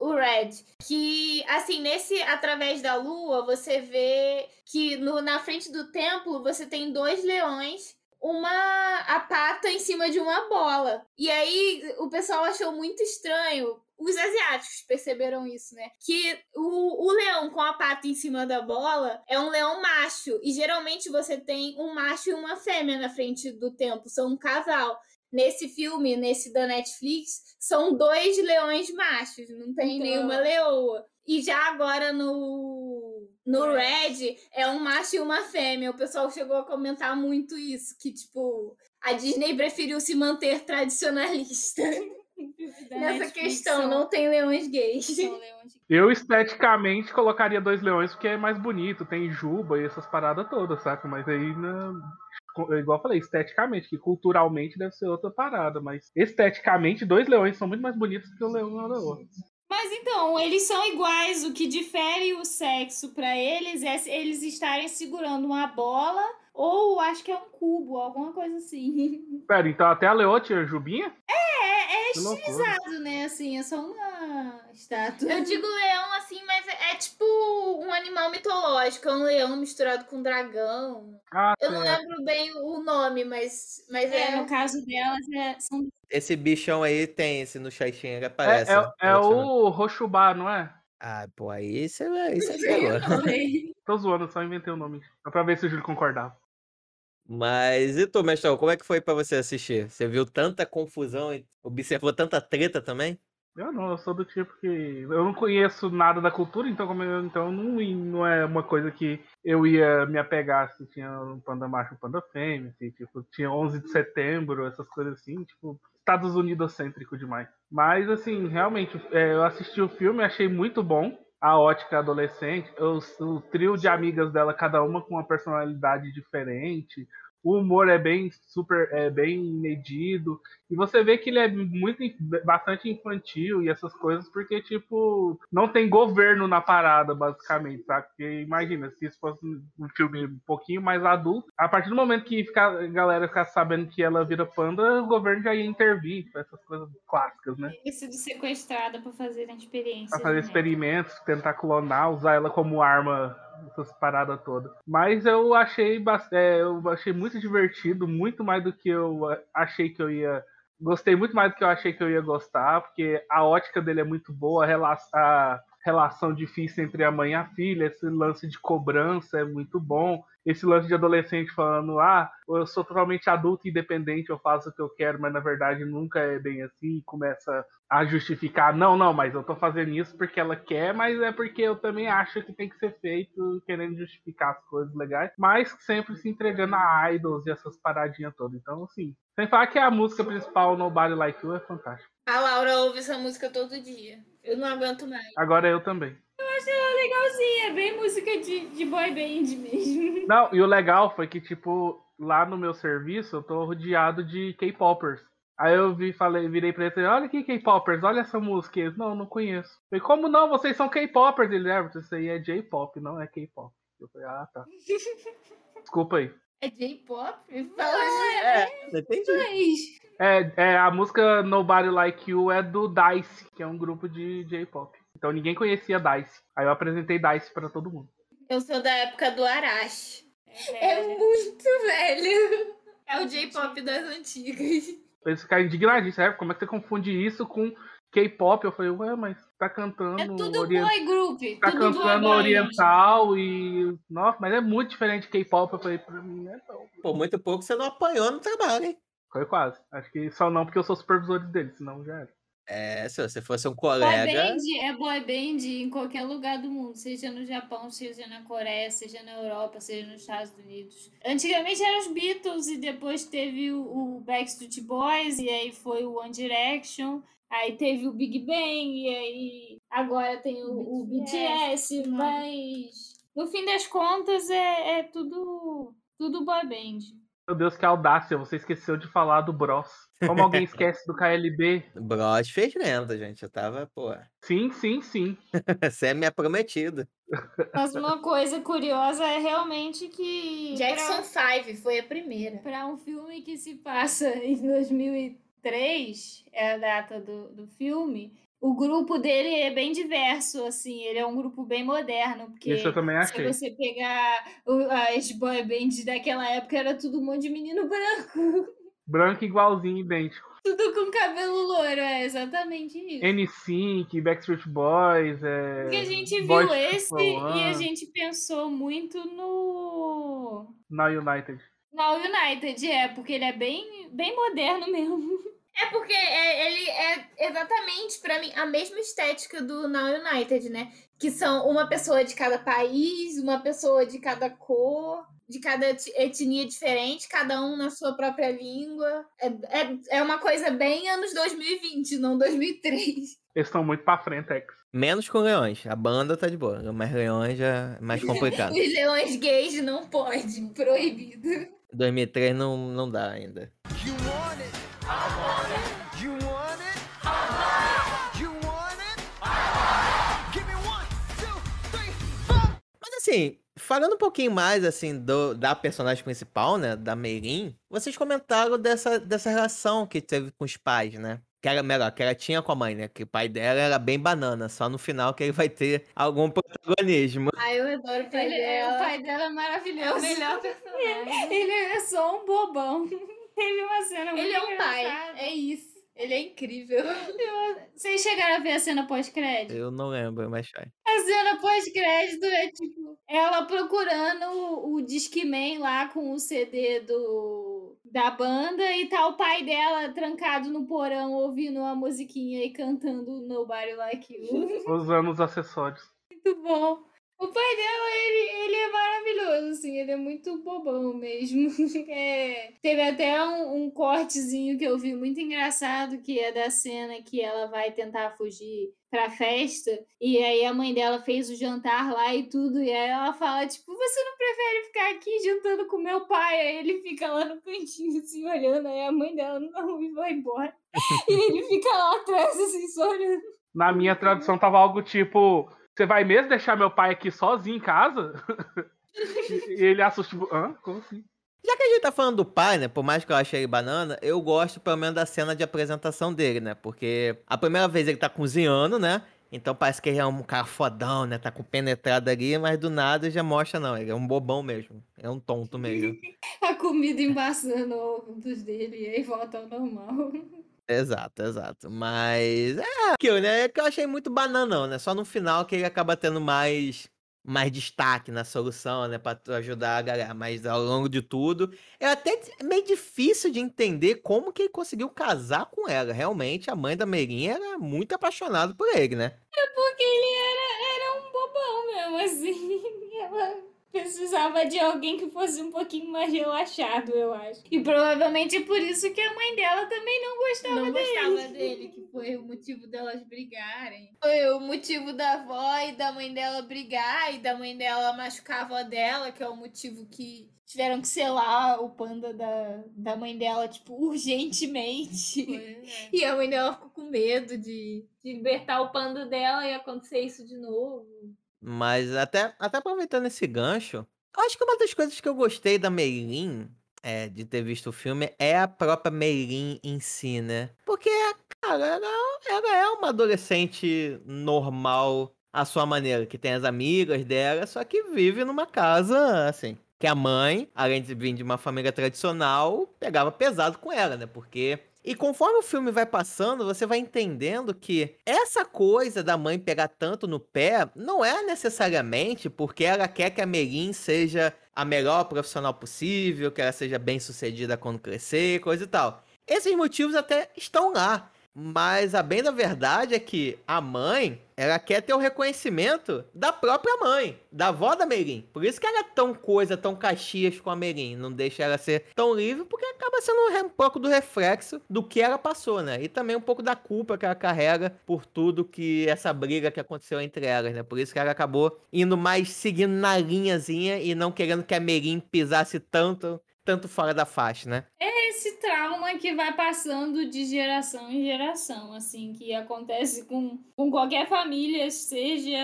o Red. Que, assim, nesse Através da Lua, você vê que no, na frente do templo você tem dois leões. Uma a pata em cima de uma bola. E aí o pessoal achou muito estranho. Os asiáticos perceberam isso, né? Que o, o leão com a pata em cima da bola é um leão macho. E geralmente você tem um macho e uma fêmea na frente do templo. São um casal nesse filme, nesse da Netflix, são dois leões machos, não tem Então. nenhuma leoa. E já agora no no Red é um macho e uma fêmea. O pessoal chegou a comentar muito isso, que tipo, a Disney preferiu se manter tradicionalista [LAUGHS] [LAUGHS] nessa Netflix questão, são- não tem leões [LAUGHS] gays. Eu esteticamente colocaria dois leões porque é mais bonito, tem juba e essas paradas todas, saca? Mas aí, co- igual eu falei, esteticamente, que culturalmente deve ser outra parada, mas esteticamente, dois leões são muito mais bonitos que o leão e a leoa. Mas então, eles são iguais. O que difere o sexo pra eles é eles estarem segurando uma bola ou acho que é um cubo, alguma coisa assim. [LAUGHS] Pera, então até a leoa tinha jubinha? É, é Que loucura. estilizado, né? Assim, é só uma estátua. Eu digo leão assim, mas é, é tipo um animal mitológico, é um leão misturado com um dragão. Ah, Eu não lembro bem o nome, mas, mas É, é, no caso delas, é, são esse bichão aí tem esse no Xaixinha, ele É, aparece. é, né? é o Roxubá, não é? Ah, pô, aí isso é, isso é [LAUGHS] pelô. Tô zoando, só inventei o nome. Só pra ver se o Júlio concordava. Mas e tu, Mestrão, como é que foi pra você assistir? Você viu tanta confusão e observou tanta treta também? Eu não, eu sou do tipo que. Eu não conheço nada da cultura, então, como eu- então não, não é uma coisa que eu ia me apegar se tinha um panda macho um panda fêmea, se tipo, tinha 11 de setembro, essas coisas assim, tipo, Estados Unidos cêntrico demais. Mas, assim, realmente, é, eu assisti o filme, achei muito bom. A ótica adolescente, os- o, trio de amigas dela, cada uma com uma personalidade diferente. O humor é bem super, é bem medido. E você vê que ele é muito bastante infantil e essas coisas, porque, tipo, não tem governo na parada, basicamente, sabe? Porque imagina, se isso fosse um filme um pouquinho mais adulto, a partir do momento que fica, a galera ficar sabendo que ela vira panda, o governo já ia intervir, essas coisas clássicas, né? Ter sido sequestrada pra fazer a experiência. Pra fazer né? experimentos, tentar clonar, usar ela como arma, essas paradas todas. Mas eu achei, é, eu achei muito divertido, muito mais do que eu achei que eu ia. Gostei muito mais do que eu achei que eu ia gostar, porque a ótica dele é muito boa, a rela- a relação difícil entre a mãe e a filha, esse lance de cobrança é muito bom. Esse lance de adolescente falando, ah, eu sou totalmente adulto independente, eu faço o que eu quero, mas na verdade nunca é bem assim, e começa a justificar, não, não, mas eu tô fazendo isso porque ela quer, mas é porque eu também acho que tem que ser feito, querendo justificar as coisas legais, mas sempre se entregando a idols e essas paradinhas todas. Então, assim, sem falar que a música principal, Nobody Like You, é fantástica. A Laura ouve essa música todo dia. Eu não aguento mais. Agora eu também. Legalzinha, é bem música de, de boy band mesmo. [LAUGHS] Não, e o legal foi que, tipo, lá no meu serviço, eu tô rodeado de K-popers. Aí eu vi, falei, virei pra ele, olha aqui K-popers, olha essa música. Eles, não, não conheço. Eu falei, como não? Vocês são K-popers. Ele, é, isso aí é J-pop, não é K-pop. Eu falei, ah, tá. [LAUGHS] Desculpa aí. É J-pop? Fala É, não entendi. mais. É, é, a música Nobody Like You é do Dice, que é um grupo de J-pop. Então ninguém conhecia Dice. Aí eu apresentei Dice pra todo mundo. Eu sou da época do Arashi. É É, muito velho. É o J-pop das antigas. Eles ficaram indignadíssimos, sabe? Como é que você confunde isso com K-pop? Eu falei, ué, mas tá cantando. é tudo orien- boy group. Tá tudo boy cantando band. oriental e. Nossa, mas é muito diferente de K-pop. Eu falei, pra mim é não. Por muito pouco você não apanhou no trabalho, hein? Foi quase. Acho que só não porque eu sou supervisor deles, senão já era. É, se você fosse um Boy colega. band é boy band em qualquer lugar do mundo, seja no Japão, seja na Coreia, seja na Europa, seja nos Estados Unidos. Antigamente eram os Beatles e depois teve o, Backstreet Boys e aí foi o One Direction. Aí teve o Big Bang e aí agora tem o, o BTS, não. mas no fim das contas é, é tudo tudo boy band. Meu Deus, que audácia. Você esqueceu de falar do Bros. Como alguém [LAUGHS] esquece do KLB? Bros fez lenda, gente. Eu tava, pô. Sim, sim, sim. [LAUGHS] Você é minha prometida. Mas uma coisa curiosa é realmente que pra- Jackson 5 foi a primeira. Para um filme que se passa em 2003, é a data do, do filme, o grupo dele é bem diverso, assim, ele é um grupo bem moderno, porque Isso eu também se achei. você pegar o- as boy bands daquela época, era tudo um monte de menino branco, [LAUGHS] Branco igualzinho, idêntico. tudo com cabelo loiro, é exatamente isso. N5, Backstreet Boys, é. Porque a gente Boys viu esse e a gente pensou muito no... Now United. No United, é, porque ele é bem, bem moderno mesmo. [LAUGHS] É porque é- ele é exatamente, pra mim, a mesma estética do Now United, né? Que são uma pessoa de cada país, uma pessoa de cada cor, de cada etnia diferente, cada um na sua própria língua. É, é, é uma coisa bem anos 2020, não 2003. Eles estão muito pra frente, X. Menos com leões. A banda tá de boa. Mas leões já é mais [LAUGHS] complicado. Os leões gays não pode, proibido. 2003 não, não dá ainda. You want it. Assim, falando um pouquinho mais assim do, da personagem principal, né, da Meirin, vocês comentaram dessa, dessa relação que teve com os pais, né? Que era melhor, que ela tinha com a mãe, né? Que o pai dela era bem banana, só no final que ele vai ter algum protagonismo. Ai, eu adoro o pai Ele é- o dela. pai dela é É maravilhoso. o melhor [LAUGHS] personagem. Ele é só um bobão. [LAUGHS] Teve uma cena muito Ele é um pai. É isso. Ele é incrível. [LAUGHS] Vocês chegaram a ver a cena pós-crédito? Eu não lembro, mas vai. A cena pós-crédito é tipo ela procurando o, o Discman lá com o CD do da banda e tá o pai dela trancado no porão ouvindo uma musiquinha e cantando Nobody Like You. [LAUGHS] Usando os acessórios. muito bom. O pai dela, ele, ele é maravilhoso, assim, ele é muito bobão mesmo. [LAUGHS] É, teve até um, um cortezinho que eu vi muito engraçado, que é da cena que ela vai tentar fugir pra festa, e aí a mãe dela fez o jantar lá e tudo, e aí ela fala, tipo, você não prefere ficar aqui jantando com meu pai? Aí ele fica lá no cantinho, assim, olhando, aí a mãe dela não e vai embora. [LAUGHS] e ele fica lá atrás, assim, só olhando. Na minha tradução tava algo tipo: Você vai mesmo deixar meu pai aqui sozinho em casa? [LAUGHS] e ele assusta, tipo, hã? Como assim? Já que a gente tá falando do pai, né? Por mais que eu achei ele banana, eu gosto pelo menos da cena de apresentação dele, né? Porque a primeira vez ele tá cozinhando, né? Então parece que ele é um cara fodão, né? Tá com penetrado ali, mas do nada já mostra, não. Ele é um bobão mesmo. É um tonto mesmo. [LAUGHS] A comida embaçando ovos dele, e aí volta ao normal. Exato, exato. Mas é aquilo, né? É que eu achei muito bananão, né? Só no final que ele acaba tendo mais, mais destaque na solução, né? Tu ajudar a galera. Mas ao longo de tudo, é até meio difícil de entender como que ele conseguiu casar com ela. Realmente, a mãe da Meirinha era muito apaixonada por ele, né? Porque ele era, era um bobão mesmo, assim. [LAUGHS] Ela precisava de alguém que fosse um pouquinho mais relaxado, eu acho. E provavelmente é por isso que a mãe dela também não gostava não dele. gostava dele, que foi o motivo delas brigarem. Foi o motivo da avó e da mãe dela brigar, e da mãe dela machucar a avó dela, que é o motivo que tiveram que selar o panda da, da mãe dela, tipo, urgentemente. [LAUGHS] E a mãe dela ficou com medo de, de libertar o panda dela e acontecer isso de novo. Mas até, até aproveitando esse gancho, acho que uma das coisas que eu gostei da Meilin, é, de ter visto o filme, é a própria Meilin em si, né? Porque, cara, ela, ela é uma adolescente normal à sua maneira, que tem as amigas dela, só que vive numa casa, assim, que a mãe, além de vir de uma família tradicional, pegava pesado com ela, né? Porque e conforme o filme vai passando, você vai entendendo que essa coisa da mãe pegar tanto no pé não é necessariamente porque ela quer que a Merin seja a melhor profissional possível, que ela seja bem sucedida quando crescer, coisa e tal. Esses motivos até estão lá. Mas a bem da verdade é que a mãe, ela quer ter o reconhecimento da própria mãe, da avó da Merin. Por isso que ela é tão coisa, tão caxias com a Merin. Não deixa ela ser tão livre, porque acaba sendo um pouco do reflexo do que ela passou, né? E também um pouco da culpa que ela carrega por tudo que essa briga que aconteceu entre elas, né? Por isso que ela acabou indo mais seguindo na linhazinha e não querendo que a Merin pisasse tanto, tanto fora da faixa, né? É esse trauma que vai passando de geração em geração, assim, que acontece com, com qualquer família, seja.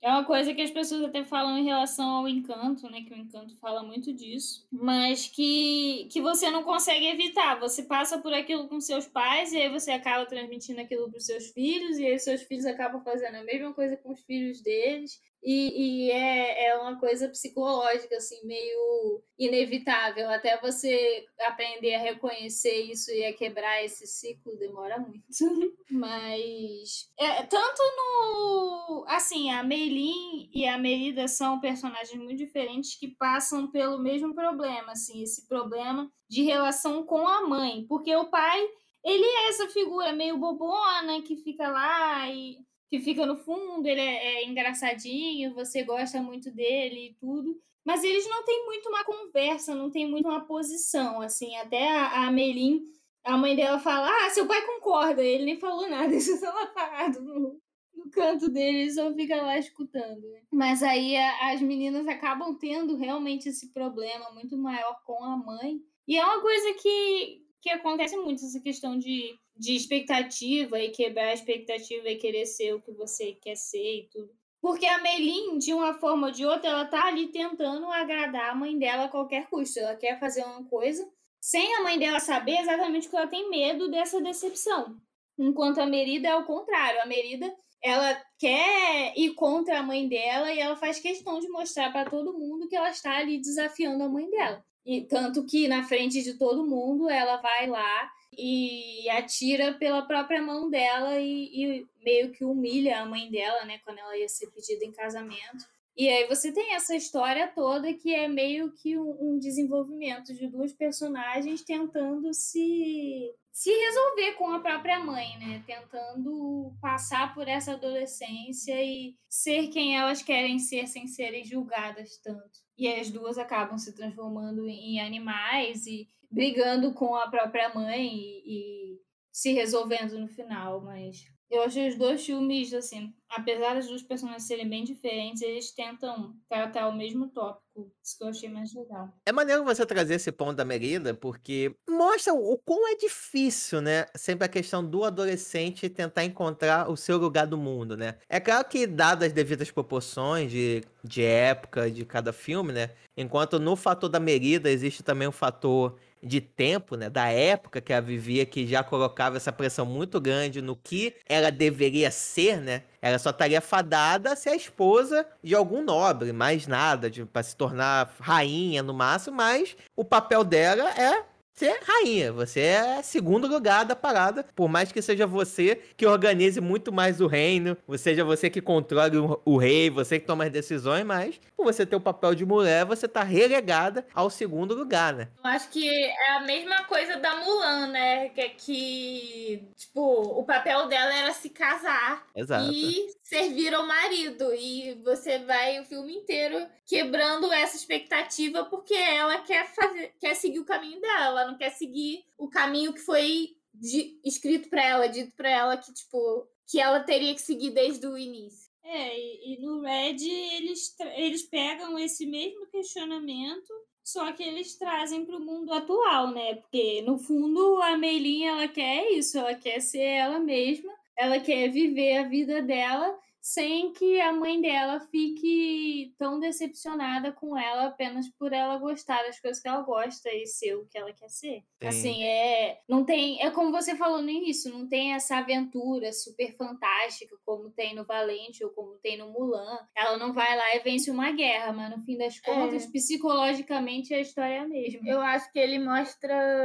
É uma coisa que as pessoas até falam em relação ao encanto, né? Que o encanto fala muito disso, mas que, que você não consegue evitar. Você passa por aquilo com seus pais e aí você acaba transmitindo aquilo para os seus filhos, e aí seus filhos acabam fazendo a mesma coisa com os filhos deles. E, e é, é uma coisa psicológica, assim, meio inevitável. Até você aprender a reconhecer isso e a quebrar esse ciclo demora muito. [LAUGHS] Mas. É, tanto no. Assim, a Meilin e a Merida são personagens muito diferentes que passam pelo mesmo problema, assim, esse problema de relação com a mãe. Porque o pai, ele é essa figura meio bobona que fica lá e que fica no fundo, ele é, é engraçadinho, você gosta muito dele e tudo. Mas eles não têm muito uma conversa, não tem muito uma posição, assim. Até a, a Melin, a mãe dela fala, ah, seu pai concorda. Ele nem falou nada, [LAUGHS] isso só lá parado no, no canto dele, ele só fica lá escutando. né? Mas aí a- as meninas acabam tendo realmente esse problema muito maior com a mãe. E é uma coisa que, que acontece muito, essa questão de, de expectativa e quebrar a expectativa e querer ser o que você quer ser e tudo. Porque a Meilin, de uma forma ou de outra, ela tá ali tentando agradar a mãe dela a qualquer custo. Ela quer fazer uma coisa sem a mãe dela saber exatamente que ela tem medo dessa decepção. Enquanto a Merida é o contrário. A Merida, ela quer ir contra a mãe dela e ela faz questão de mostrar para todo mundo que ela está ali desafiando a mãe dela. E tanto que na frente de todo mundo ela vai lá e atira pela própria mão dela e, e meio que humilha a mãe dela, né, quando ela ia ser pedida em casamento. E aí você tem essa história toda que é meio que um, um desenvolvimento de duas personagens tentando se se resolver com a própria mãe, né? Tentando passar por essa adolescência e ser quem elas querem ser sem serem julgadas tanto. E as duas acabam se transformando em animais e brigando com a própria mãe e, e se resolvendo no final, mas eu achei os dois filmes, assim, apesar dos dois personagens serem bem diferentes, eles tentam tratar o mesmo tópico. Isso que eu achei mais legal. É maneiro você trazer esse ponto da Merida, porque mostra o quão é difícil, né? Sempre a questão do adolescente tentar encontrar o seu lugar do mundo, né? É claro que, dadas as devidas proporções de, de época de cada filme, né? Enquanto no fator da Merida existe também o fator de tempo, né, da época que ela vivia, que já colocava essa pressão muito grande no que ela deveria ser, né? Ela só estaria fadada a ser a esposa de algum nobre, mais nada, para se tornar rainha no máximo, mas o papel dela é ser rainha. Você é segundo lugar da parada. Por mais que seja você que organize muito mais o reino, seja você que controle o, o, rei, você que toma as decisões, mas por você ter o papel de mulher, você tá relegada ao segundo lugar, né? Eu acho que é a mesma coisa da Mulan, né? Que, que tipo, o papel dela era se casar Exato. e servir ao marido. E você vai o filme inteiro quebrando essa expectativa porque ela quer fazer, quer seguir o caminho dela, ela não quer seguir o caminho que foi de, escrito para ela, dito para ela que tipo que ela teria que seguir desde o início. É, e, e no Red eles, eles pegam esse mesmo questionamento só que eles trazem para o mundo atual, né? Porque no fundo a Meilinha ela quer isso, ela quer ser ela mesma, ela quer viver a vida dela sem que a mãe dela fique tão decepcionada com ela apenas por ela gostar das coisas que ela gosta e ser o que ela quer ser. Sim. Assim, é, não tem, é como você falou no início, não tem essa aventura super fantástica como tem no Valente ou como tem no Mulan. Ela não vai lá e vence uma guerra, mas no fim das contas, psicologicamente a história é a mesma. Eu acho que ele mostra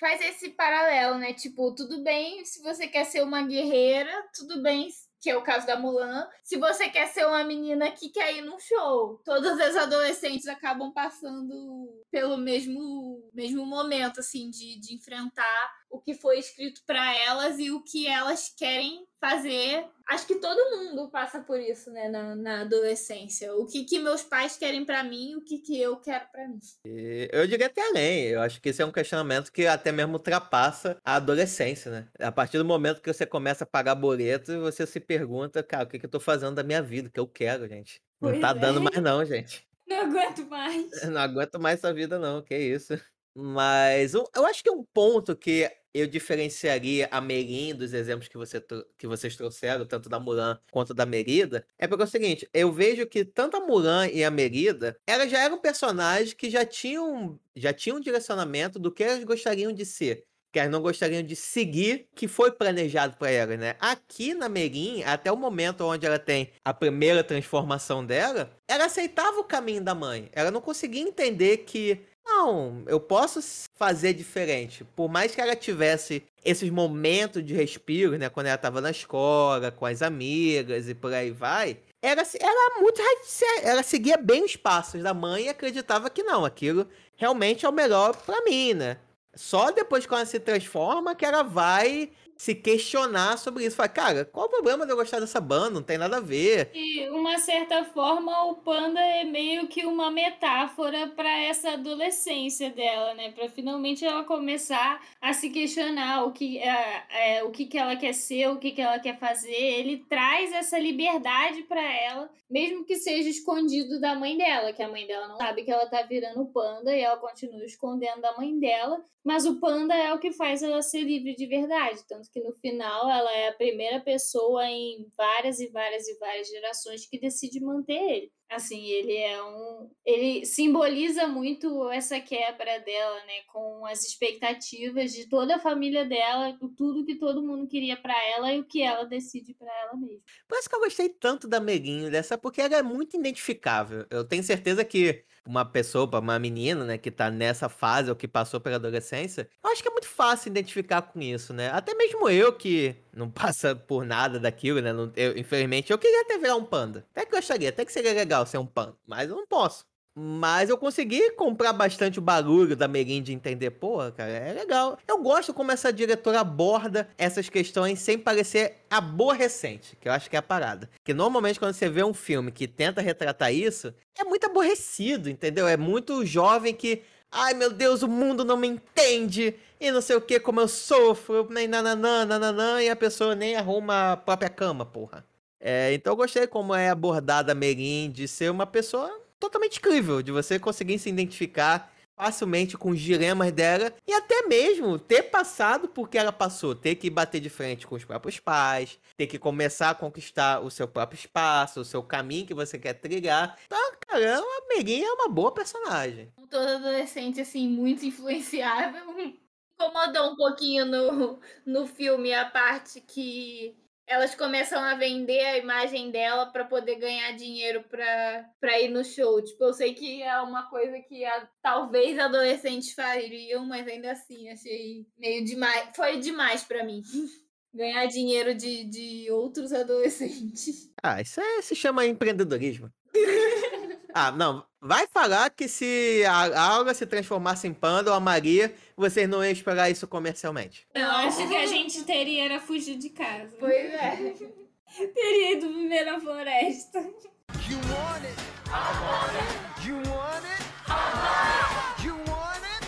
faz esse paralelo, né? Tipo, tudo bem se você quer ser uma guerreira, tudo bem que é o caso da Mulan. Se você quer ser uma menina que quer ir num show, todas as adolescentes acabam passando pelo mesmo, mesmo momento, assim, de, de enfrentar o que foi escrito para elas e o que elas querem fazer. Acho que todo mundo passa por isso, né, na, na adolescência. O que, que meus pais querem para mim, o que, que eu quero para mim. E eu diria até além. Eu acho que esse é um questionamento que até mesmo ultrapassa a adolescência, né? A partir do momento que você começa a pagar boleto, você se pergunta, cara, o que, que eu tô fazendo da minha vida, o que eu quero, gente. Não Pois tá é. dando mais não, gente. Não aguento mais. [LAUGHS] Não aguento mais essa vida, não, que isso. Mas eu acho que um ponto que eu diferenciaria a Merin dos exemplos que, você, que vocês trouxeram, tanto da Mulan quanto da Merida, é porque é o seguinte, eu vejo que tanto a Mulan e a Merida, elas já eram personagens que já tinham, já tinham um direcionamento do que elas gostariam de ser. Que elas não gostariam de seguir que foi planejado para elas, né? Aqui na Merin, até o momento onde ela tem a primeira transformação dela, ela aceitava o caminho da mãe. Ela não conseguia entender que não, eu posso fazer diferente. Por mais que ela tivesse esses momentos de respiro, né? Quando ela tava na escola, com as amigas e por aí vai. Ela, ela muito radici- ela seguia bem os passos da mãe e acreditava que não, aquilo realmente é o melhor pra mim, né? Só depois que ela se transforma que ela vai se questionar sobre isso. Fala, cara, qual o problema de eu gostar dessa banda? Não tem nada a ver. De uma certa forma, o panda é meio que uma metáfora para essa adolescência dela, né? Para finalmente ela começar a se questionar o que, é, é, o que, que ela quer ser, o que, que ela quer fazer. Ele traz essa liberdade para ela, mesmo que seja escondido da mãe dela, que a mãe dela não sabe que ela tá virando panda e ela continua escondendo da mãe dela. Mas o panda é o que faz ela ser livre de verdade. Tanto que no final ela é a primeira pessoa em várias e várias e várias gerações que decide manter ele. Assim, ele é um. Ele simboliza muito essa quebra dela, né? Com as expectativas de toda a família dela, tudo que todo mundo queria pra ela e o que ela decide pra ela mesma. Por isso que eu gostei tanto da Meguinho dessa, porque ela é muito identificável. Eu tenho certeza que uma pessoa, uma menina, né, que tá nessa fase ou que passou pela adolescência, eu acho que é muito fácil identificar com isso, né? Até mesmo eu que não passa por nada daquilo, né? não- eu, infelizmente, eu queria até virar um panda. Até que gostaria, até que seria legal ser um panda, mas eu não posso. Mas eu consegui comprar bastante o barulho da Merin de entender, porra, cara, é legal. Eu gosto como essa diretora aborda essas questões sem parecer aborrecente, que eu acho que é a parada. Que normalmente quando você vê um filme que tenta retratar isso, é muito aborrecido, entendeu? É muito jovem que, ai meu Deus, o mundo não me entende, e não sei o que, como eu sofro, nem nananã, nananã, e a pessoa nem arruma a própria cama, porra. É, então eu gostei como é abordada a Merin de ser uma pessoa totalmente incrível, de você conseguir se identificar facilmente com os dilemas dela e até mesmo ter passado por que ela passou, ter que bater de frente com os próprios pais, ter que começar a conquistar o seu próprio espaço, o seu caminho que você quer trilhar. Então, cara, a Merin é uma boa personagem. Toda adolescente, assim, muito influenciável. [LAUGHS] Incomodou um pouquinho no, no filme a parte que elas começam a vender a imagem dela pra poder ganhar dinheiro pra, pra ir no show. Tipo, eu sei que é uma coisa que a- talvez adolescentes fariam, mas ainda assim, achei meio demais. Foi demais pra mim. [LAUGHS] Ganhar dinheiro de, de outros adolescentes. Ah, isso é, se chama empreendedorismo. [LAUGHS] ah, não. Vai falar que se a Aura se transformasse em panda ou a Maria, vocês não iam esperar isso comercialmente. Eu acho que a gente teria era fugir de casa. Pois é. [LAUGHS] Teria ido viver na floresta. You want it? I want it. You want it? I want it. You want it?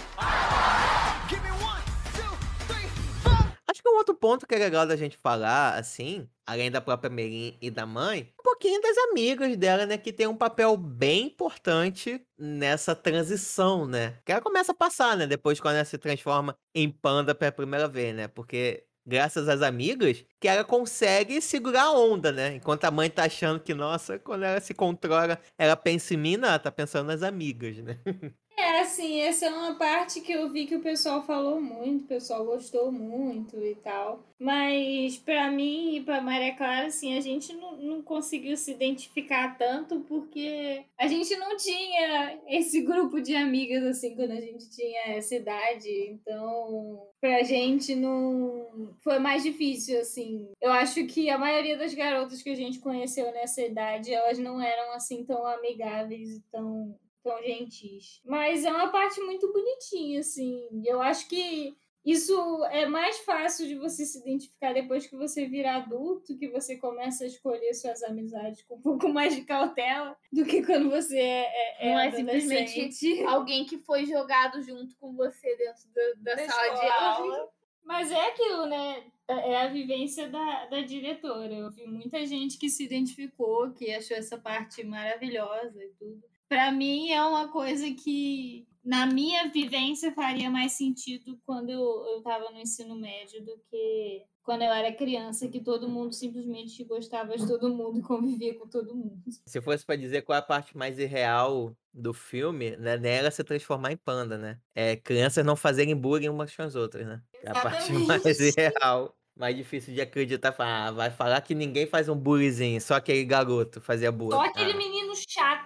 Give me one, two, three, four. Acho que um outro ponto que é legal da gente falar, assim, além da própria Merin e da mãe, pouquinho das amigas dela, né, que tem um papel bem importante nessa transição, né? Que ela começa a passar, né, depois quando ela se transforma em panda pela primeira vez, né? Porque graças às amigas que ela consegue segurar a onda, né? Enquanto a mãe tá achando que, nossa, quando ela se controla, ela pensa em mim, não, ela tá pensando nas amigas, né? [LAUGHS] É, assim, essa é uma parte que eu vi que o pessoal falou muito, o pessoal gostou muito e tal. Mas pra mim e pra Maria Clara, assim, a gente não, não conseguiu se identificar tanto porque a gente não tinha esse grupo de amigas, assim, quando a gente tinha essa idade. Então, pra gente não. Foi mais difícil, assim. Eu acho que a maioria das garotas que a gente conheceu nessa idade, elas não eram, assim, tão amigáveis e tão tão gentis. Mas é uma parte muito bonitinha, assim. Eu acho que isso é mais fácil de você se identificar depois que você vira adulto, que você começa a escolher suas amizades com um [LAUGHS] pouco mais de cautela do que quando você é, é, é Não é simplesmente alguém que foi jogado junto com você dentro da, da Da sala de aula. Mas é aquilo, né? É a vivência da, da diretora. Eu vi muita gente que se identificou, que achou essa parte maravilhosa e tudo. Pra mim é uma coisa que, na minha vivência, faria mais sentido quando eu, eu tava no ensino médio do que quando eu era criança, que todo mundo simplesmente gostava de todo mundo e convivia com todo mundo. Se fosse pra dizer qual é a parte mais irreal do filme, né, não é ela se transformar em panda, né? É crianças não fazerem bullying umas com as outras, né? É a parte [LAUGHS] mais irreal. Mais difícil de acreditar. Ah, vai falar que ninguém faz um bullyingzinho, só aquele garoto fazia bullying. Só aquele Ah, menino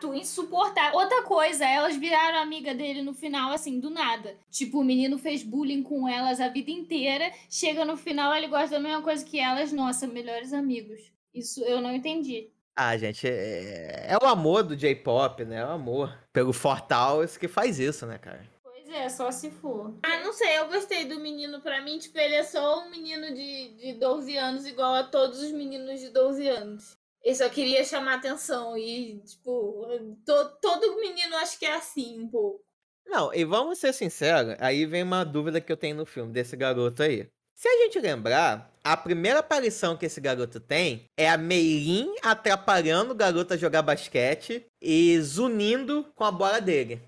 chato, insuportável. Outra coisa, elas viraram amiga dele no final, assim, do nada. Tipo, o menino fez bullying com elas a vida inteira. Chega no final, ele gosta da mesma coisa que elas. Nossa, melhores amigos. Isso eu não entendi. Ah, gente, é, é o amor do J-pop, né? É o amor pelo Fortals que faz isso, né, cara? Pois é, só se for. Ah, não sei, eu gostei do menino. Pra mim, tipo, ele é só um menino de, de 12 anos, igual a todos os meninos de 12 anos. Ele só queria chamar atenção. E, tipo, to- todo menino acho que é assim, um pouco. Não, e vamos ser sinceros, aí vem uma dúvida que eu tenho no filme desse garoto aí. Se a gente lembrar, a primeira aparição que esse garoto tem é a Meirin atrapalhando o garoto a jogar basquete e zunindo com a bola dele.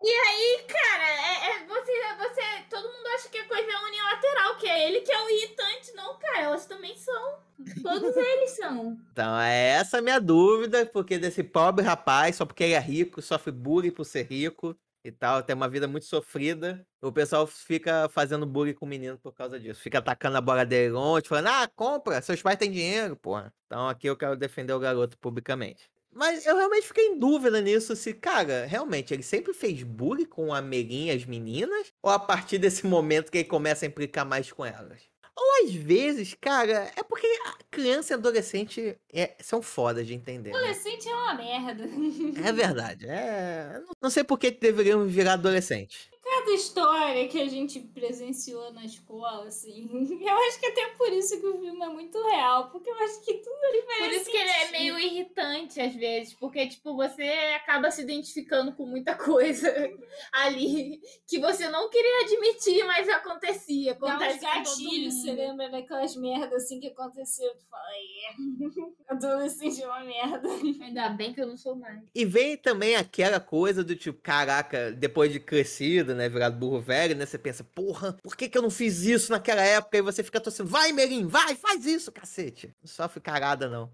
E aí, cara, é, é- você, você. Todo mundo acha que a coisa é unilateral, que é ele que é o irritante. Não, cara, elas também são. Todos [LAUGHS] eles são. Então, é essa a minha dúvida, porque desse pobre rapaz, só porque ele é rico, sofre bullying por ser rico e tal, tem uma vida muito sofrida. O pessoal fica fazendo bullying com o menino por causa disso. Fica atacando a bola dele longe, falando, ah, compra, seus pais têm dinheiro, porra. Então aqui eu quero defender o garoto publicamente. Mas eu realmente fiquei em dúvida nisso, se, cara, realmente, ele sempre fez bullying com a Merin e as meninas? Ou a partir desse momento que ele começa a implicar mais com elas? Ou às vezes, cara, é porque criança e adolescente é- são fodas de entender. né? Adolescente é uma merda. É verdade. É... Não sei por que que deveríamos virar adolescente. Cada história que a gente presenciou na escola, assim. [LAUGHS] Eu acho que até por isso que o filme é muito real. Porque eu acho que tudo ali vai Por isso que ele é meio irritante às vezes, porque, tipo, você acaba se identificando com muita coisa [LAUGHS] ali que você não queria admitir, mas acontecia. Dá uns Acontece com todo gatilhos, você lembra daquelas merdas assim que aconteceram? Tu fala, é. [LAUGHS] Adolescente é uma merda. Ainda bem que eu não sou mais. E vem também aquela coisa do tipo, caraca, depois de crescido, né, virado burro velho, né, você pensa, porra, por que que eu não fiz isso naquela época? E você fica torcendo, vai, Merim, vai, faz isso, cacete. Não sofre cagada, não.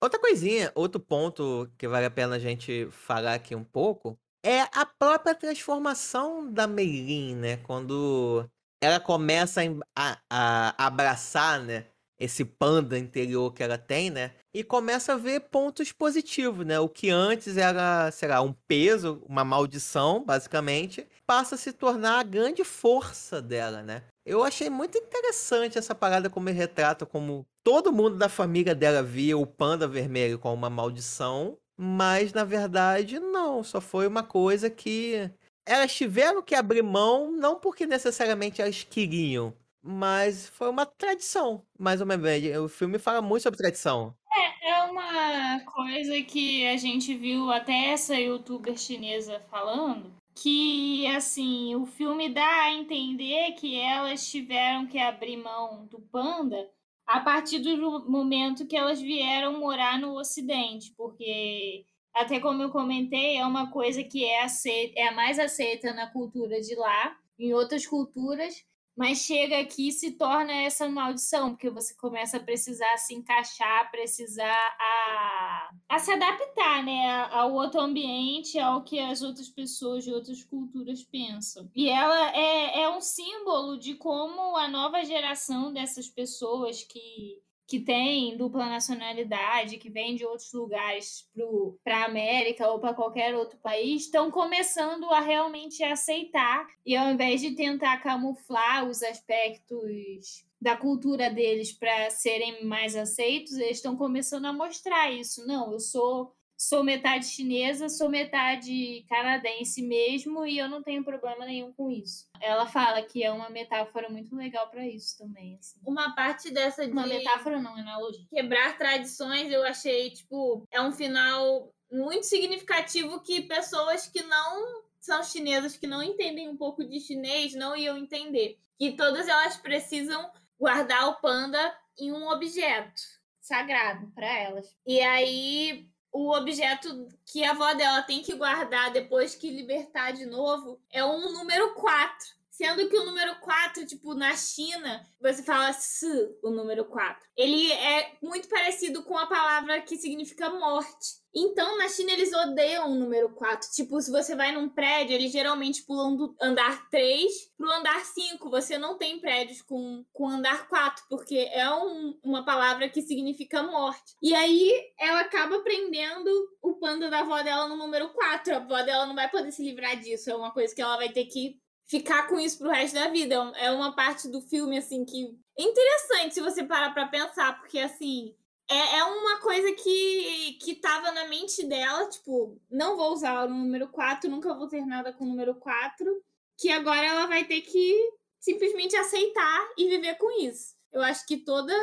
Outra coisinha, outro ponto que vale a pena a gente falar aqui um pouco, é a própria transformação da Meilin, né, quando ela começa a- a abraçar, né, esse panda interior que ela tem, né? E começa a ver pontos positivos, né? O que antes era, sei lá, um peso, uma maldição, basicamente, passa a se tornar a grande força dela, né? Eu achei muito interessante essa parada como ele retrata como todo mundo da família dela via o panda vermelho como uma maldição, mas na verdade não, só foi uma coisa que elas tiveram que abrir mão, não porque necessariamente elas queriam, mas foi uma tradição, mais ou menos. O filme fala muito sobre tradição. É uma coisa que a gente viu até essa youtuber chinesa falando. Que, assim, o filme dá a entender que elas tiveram que abrir mão do panda a partir do momento que elas vieram morar no Ocidente, porque, até como eu comentei, é uma coisa que é, aceita, é mais aceita na cultura de lá, em outras culturas, mas chega aqui e se torna essa maldição, porque você começa a precisar se encaixar, precisar a, a se adaptar, né, ao outro ambiente, ao que as outras pessoas de outras culturas pensam. E ela é, é um símbolo de como a nova geração dessas pessoas que que tem dupla nacionalidade, que vem de outros lugares para a América ou para qualquer outro país, estão começando a realmente aceitar e ao invés de tentar camuflar os aspectos da cultura deles para serem mais aceitos, eles estão começando a mostrar isso. Não, eu sou sou metade chinesa, sou metade canadense mesmo e eu não tenho problema nenhum com isso. Ela fala que é uma metáfora muito legal para isso também. assim. Uma parte dessa de Uma metáfora não, analogia. quebrar tradições, eu achei, tipo, é um final muito significativo que pessoas que não são chinesas, que não entendem um pouco de chinês, não iam entender. Que todas elas precisam guardar o panda em um objeto sagrado para elas. E aí o objeto que a avó dela tem que guardar depois que libertar de novo é um número 4. Sendo que o número 4, tipo, na China, você fala se, o número 4. Ele é muito parecido com a palavra que significa morte. Então, na China, eles odeiam o número 4. Tipo, se você vai num prédio, eles geralmente pulam do andar 3 pro andar 5. Você não tem prédios com, com andar 4, porque é um- uma palavra que significa morte. E aí, ela acaba prendendo o panda da avó dela no número 4. A avó dela não vai poder se livrar disso. É uma coisa que ela vai ter que ficar com isso pro resto da vida. É É uma parte do filme, assim, que é interessante se você parar pra pensar, porque, assim, é, é uma coisa que, que tava na mente dela, tipo, não vou usar o número 4, nunca vou ter nada com o número 4, que agora ela vai ter que simplesmente aceitar e viver com isso. Eu acho que toda,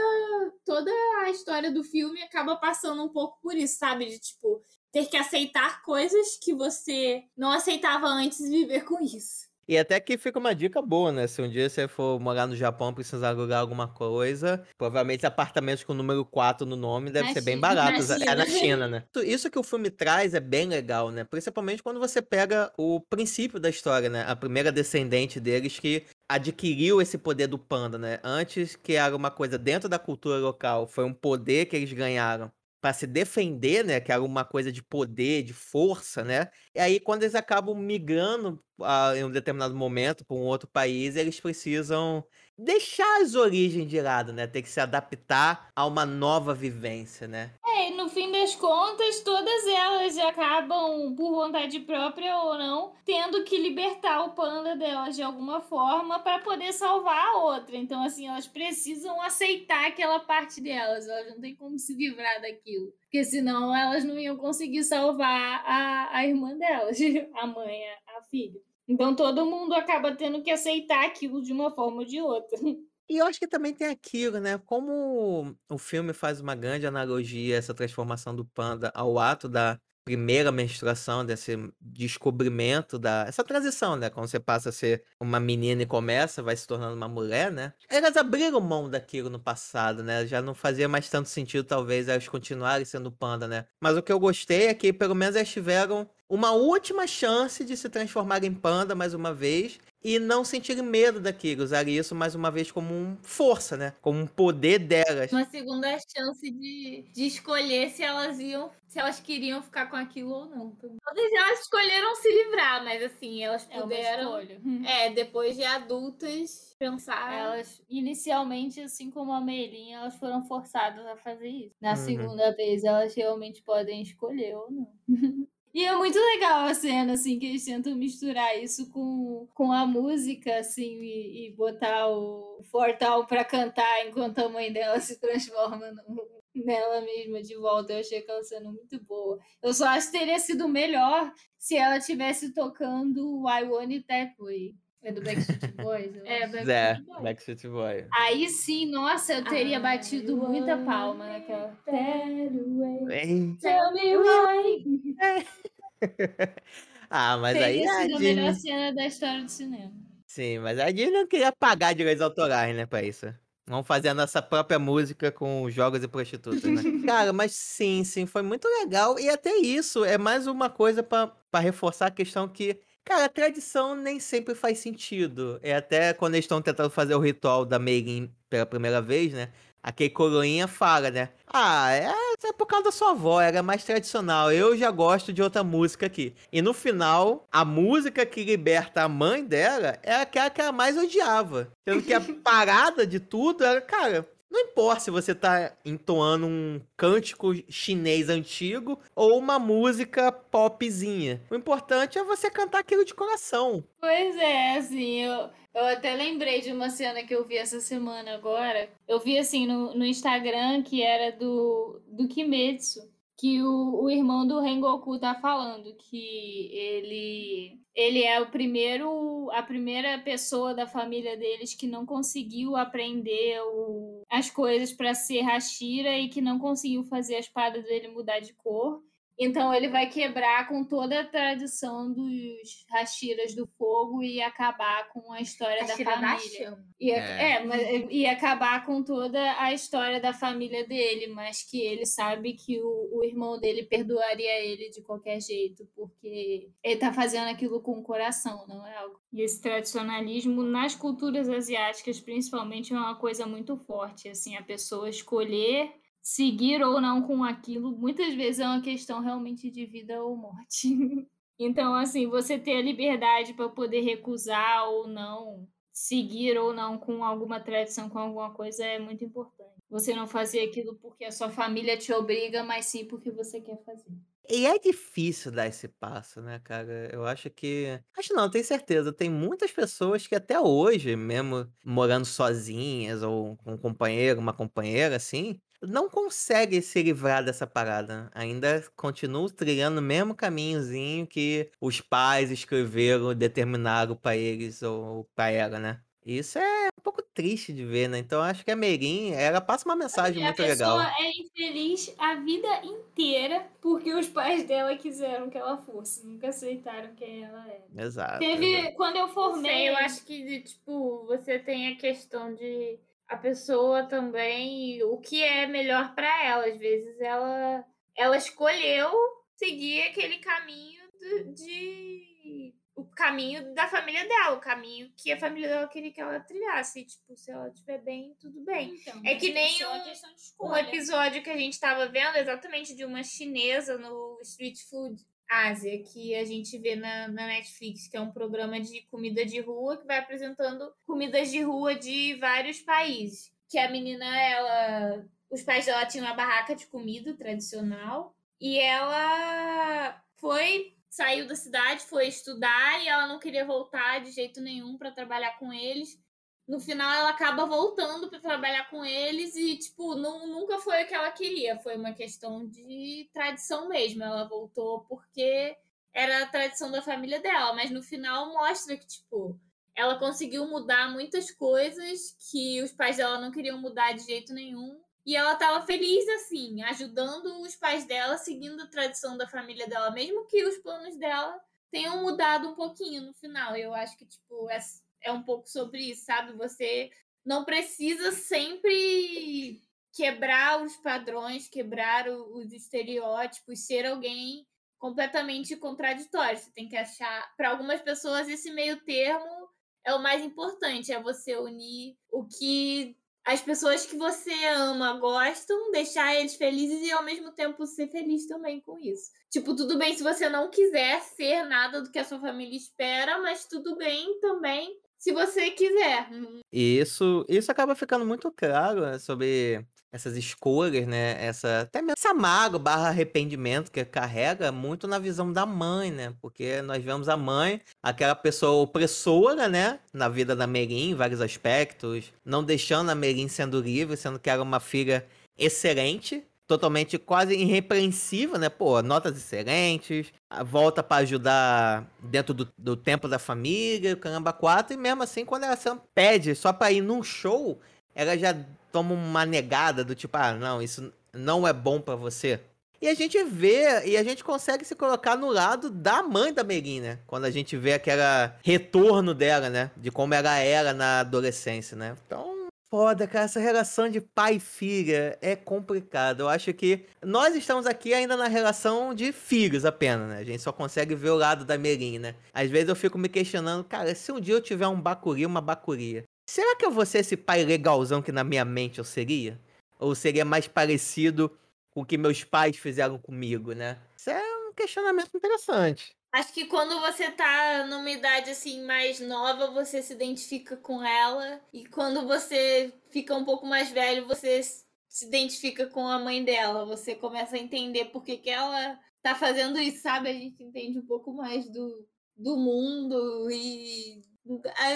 toda a história do filme acaba passando um pouco por isso, sabe? De, tipo, ter que aceitar coisas que você não aceitava antes e viver com isso. E até que fica uma dica boa, né? Se um dia você for morar no Japão e precisar alugar alguma coisa, provavelmente apartamentos com o número 4 no nome deve Na ser bem China. baratos. Na É na China. China, né? Isso que o filme traz é bem legal, né? Principalmente quando você pega o princípio da história, né? A primeira descendente deles que adquiriu esse poder do panda, né? Antes que era uma coisa dentro da cultura local, foi um poder que eles ganharam para se defender, né? Que era uma coisa de poder, de força, né? E aí, quando eles acabam migrando ah, em um determinado momento para um outro país, eles precisam deixar as origens de lado, né? Ter que se adaptar a uma nova vivência, né? É, e no fim das contas, todas elas acabam, por vontade própria ou não, tendo que libertar o panda delas de alguma forma para poder salvar a outra. Então, assim, elas precisam aceitar aquela parte delas. Elas não têm como se livrar daquilo. Porque senão elas não iam conseguir salvar a, a irmã delas, [LAUGHS] a mãe, a filha. Então todo mundo acaba tendo que aceitar aquilo de uma forma ou de outra. [LAUGHS] E eu acho que também tem aquilo, né? Como o filme faz uma grande analogia, essa transformação do panda ao ato da primeira menstruação, desse descobrimento da. Essa transição, né? Quando você passa a ser uma menina e começa, vai se tornando uma mulher, né? Elas abriram mão daquilo no passado, né? Já não fazia mais tanto sentido, talvez, elas continuarem sendo panda, né? Mas o que eu gostei é que pelo menos elas tiveram uma última chance de se transformar em panda mais uma vez e não sentirem medo daquilo, usar isso mais uma vez como um força, né? Como um poder delas. Uma segunda chance de, de escolher se elas iam, se elas queriam ficar com aquilo ou não. Todas elas escolheram se livrar, mas assim, elas É puderam. escolha. É, depois de adultas, pensar. Elas, inicialmente, assim como a Meirinha, elas foram forçadas a fazer isso. Na Uhum. segunda vez, elas realmente podem escolher ou não. [LAUGHS] E é muito legal a cena, assim, que eles tentam misturar isso com, com a música, assim, e, e botar o Fortal pra cantar enquanto a mãe dela se transforma no- nela mesma de volta. Eu achei aquela cena muito boa. Eu só acho que teria sido melhor se ela tivesse tocando I Want It That Way. É do Backstreet Boys? eu É, acho. Backstreet É, Boys. Backstreet Boy. Aí sim, nossa, eu teria I batido muita palma naquela. Tell me why. [LAUGHS] Ah, mas aí a sido a melhor cena da história do cinema. Sim, mas a Disney não queria pagar direitos autorais, né, pra isso. Vamos fazer a nossa própria música com jogos e prostitutas, né? [LAUGHS] Cara, mas sim, sim, foi muito legal. E até isso é mais uma coisa pra reforçar a questão que, cara, a tradição nem sempre faz sentido. É até quando eles estão tentando fazer o ritual da Megan pela primeira vez, né? Aquele coroinha fala, né? Ah, é, é por causa da sua avó, era mais tradicional. Eu já gosto de outra música aqui. E no final, a música que liberta a mãe dela é aquela que ela mais odiava. Sendo que a [LAUGHS] parada de tudo era, cara, não importa se você tá entoando um cântico chinês antigo ou uma música popzinha. O importante é você cantar aquilo de coração. Pois é, assim, eu, eu até lembrei de uma cena que eu vi essa semana agora. Eu vi, assim, no, no Instagram que era do, do Kimetsu. Que o, o irmão do Rengoku tá falando que ele, ele é o primeiro, a primeira pessoa da família deles que não conseguiu aprender o, as coisas pra ser Hashira e que não conseguiu fazer a espada dele mudar de cor. Então ele vai quebrar com toda a tradição dos Hashiras do fogo e acabar com a história da Hashira da família. chama. E, É. é. mas e acabar com toda a história da família dele, mas que ele sabe que o, o irmão dele perdoaria ele de qualquer jeito, porque ele tá fazendo aquilo com o coração, não é algo. E esse tradicionalismo nas culturas asiáticas, principalmente, é uma coisa muito forte, assim, a pessoa escolher seguir ou não com aquilo, muitas vezes é uma questão realmente de vida ou morte. [LAUGHS] Então, assim, você ter a liberdade para poder recusar ou não, seguir ou não com alguma tradição, com alguma coisa, é muito importante. Você não fazer aquilo porque a sua família te obriga, mas sim porque você quer fazer. E é difícil dar esse passo, né, cara? Eu acho que. Acho não, tenho certeza. Tem muitas pessoas que até hoje, mesmo morando sozinhas ou com um companheiro, uma companheira, assim, não conseguem se livrar dessa parada. Ainda continuam trilhando o mesmo caminhozinho que os pais escreveram, determinaram pra eles ou pra ela, né? Isso é um pouco triste de ver, né? Então acho que a Merin, ela passa uma mensagem a muito pessoa legal. é infeliz a vida inteira porque os pais dela quiseram que ela fosse, nunca aceitaram quem ela era. Exato. exato. Teve, quando eu formei, sei, eu acho que, tipo, você tem a questão de a pessoa também, o que é melhor pra ela. Às vezes ela, ela escolheu seguir aquele caminho do- de. O caminho da família dela, o caminho que a família dela queria que ela trilhasse. Tipo, se ela estiver bem, tudo bem. Então, É que nem um- de Um episódio que a gente tava vendo exatamente de uma chinesa no Street Food Ásia, que a gente vê na, na Netflix, que é um programa de comida de rua que vai apresentando comidas de rua de vários países. Que a menina, ela os pais dela tinham uma barraca de comida tradicional e ela foi saiu da cidade, foi estudar e ela não queria voltar de jeito nenhum para trabalhar com eles. No final ela acaba voltando para trabalhar com eles e tipo, não, nunca foi o que ela queria, foi uma questão de tradição mesmo. Ela voltou porque era a tradição da família dela, mas no final mostra que tipo, ela conseguiu mudar muitas coisas que os pais dela não queriam mudar de jeito nenhum. E ela estava feliz assim, ajudando os pais dela, seguindo a tradição da família dela, mesmo que os planos dela tenham mudado um pouquinho no final. Eu acho que tipo é, é um pouco sobre isso, sabe? Você não precisa sempre quebrar os padrões, quebrar os estereótipos, ser alguém completamente contraditório. Você tem que achar, para algumas pessoas esse meio termo é o mais importante, é você unir o que as pessoas que você ama gostam, deixar eles felizes e ao mesmo tempo ser feliz também com isso. Tipo, tudo bem se você não quiser ser nada do que a sua família espera, mas tudo bem também se você quiser. Isso, isso acaba ficando muito claro né, sobre essas escolhas, né? Essa, até mesmo essa mágoa barra arrependimento que carrega muito na visão da mãe, né? Porque nós vemos a mãe, aquela pessoa opressora, né? Na vida da Merin, em vários aspectos, não deixando a Merin sendo livre, sendo que era uma filha excelente, totalmente quase irrepreensível, né? Pô, notas excelentes, volta pra ajudar dentro do, do tempo da família, caramba 4, e mesmo assim, quando ela pede só pra ir num show, ela já toma uma negada do tipo, ah, não, isso não é bom pra você. E a gente vê, e a gente consegue se colocar no lado da mãe da Merin, né? Quando a gente vê aquele retorno dela, né? De como ela era na adolescência, né? Então, foda, cara. Essa relação de pai e filha é complicada. Eu acho que nós estamos aqui ainda na relação de filhos apenas, né? A gente só consegue ver o lado da Merin, né? Às vezes eu fico me questionando, cara, se um dia eu tiver um Bakuri, uma Bakuria, será que eu vou ser esse pai legalzão que na minha mente eu seria? Ou seria mais parecido com o que meus pais fizeram comigo, né? Isso é um questionamento interessante. Acho que quando você tá numa idade assim mais nova, você se identifica com ela. E quando você fica um pouco mais velho, você se identifica com a mãe dela. Você começa a entender por que, que ela tá fazendo isso, sabe? A gente entende um pouco mais do, do mundo e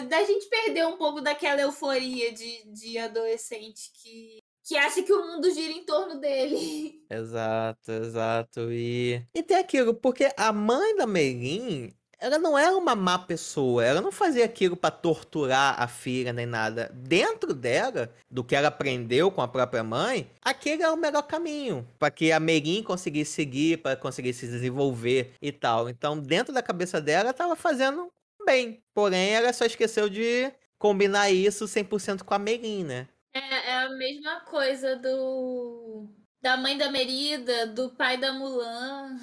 da gente perder um pouco daquela euforia de, de adolescente que, que acha que o mundo gira em torno dele. [LAUGHS] Exato, exato. E, e tem aquilo, porque a mãe da Merin, ela não era uma má pessoa, ela não fazia aquilo pra torturar a filha nem nada. Dentro dela, do que ela aprendeu com a própria mãe, aquele é o melhor caminho para que a Merin conseguisse seguir, para conseguir se desenvolver e tal. Então, dentro da cabeça dela, ela tava fazendo bem. Porém, ela só esqueceu de combinar isso 100% com a Merin, né? É, é mesma coisa do da mãe da Merida, do pai da Mulan.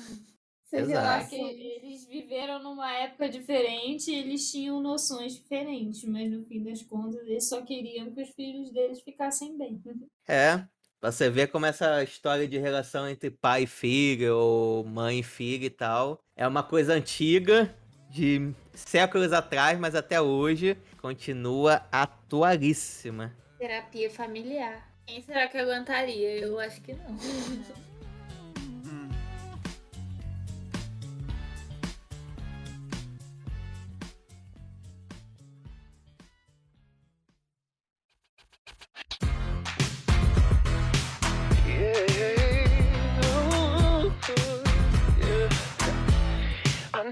Você vê lá que eles viveram numa época diferente e eles tinham noções diferentes, mas no fim das contas eles só queriam que os filhos deles ficassem bem. É, você vê como essa história de relação entre pai e filho, ou mãe e filho e tal, é uma coisa antiga, de séculos atrás, mas até hoje continua atualíssima. Terapia familiar. Quem será que aguentaria? Eu acho que não.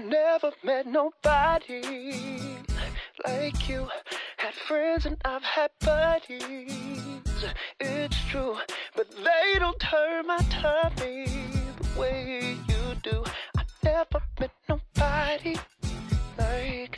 Never met nobody like you. Had friends and I've had buddies. It's true, but they don't turn my tummy the way you do. Never met nobody like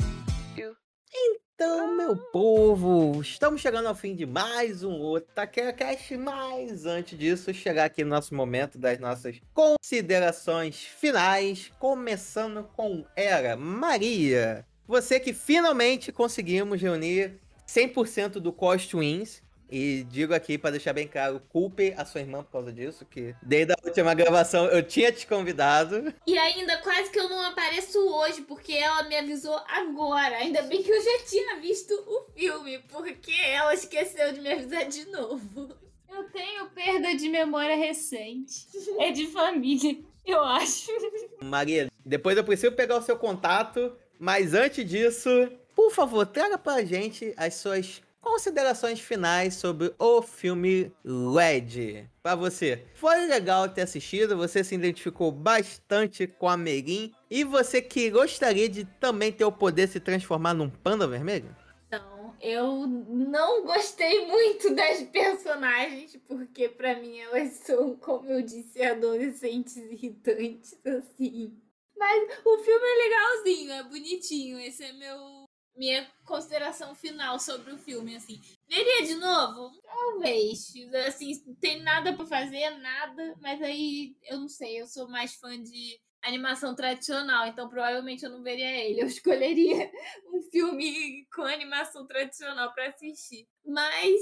you. Então, meu povo, estamos chegando ao fim de mais um outro Taquera Cast, mas antes disso, chegar aqui no nosso momento das nossas considerações finais, começando com Era Maria. Você que finalmente conseguimos reunir 100% do Cost Wins. E digo aqui para deixar bem claro, culpe a sua irmã por causa disso, que desde a última gravação eu tinha te convidado. E ainda quase que eu não apareço hoje, porque ela me avisou agora. Ainda bem que eu já tinha visto o filme, porque ela esqueceu de me avisar de novo. Eu tenho perda de memória recente. É de família, eu acho. Maria, depois eu preciso pegar o seu contato, mas antes disso, por favor, traga pra gente as suas considerações finais sobre o filme Red. Pra você, foi legal ter assistido, você se identificou bastante com a Merin e você que gostaria de também ter o poder de se transformar num panda vermelho? Então, eu não gostei muito das personagens, porque pra mim elas são, como eu disse, adolescentes irritantes, assim. Mas o filme é legalzinho, é bonitinho. Esse é meu minha consideração final sobre o filme, assim. Veria de novo? Talvez. Assim, tem nada pra fazer, nada. Mas aí, eu não sei, eu sou mais fã de animação tradicional, então provavelmente eu não veria ele. Eu [LAUGHS] escolheria um filme com animação tradicional pra assistir. Mas,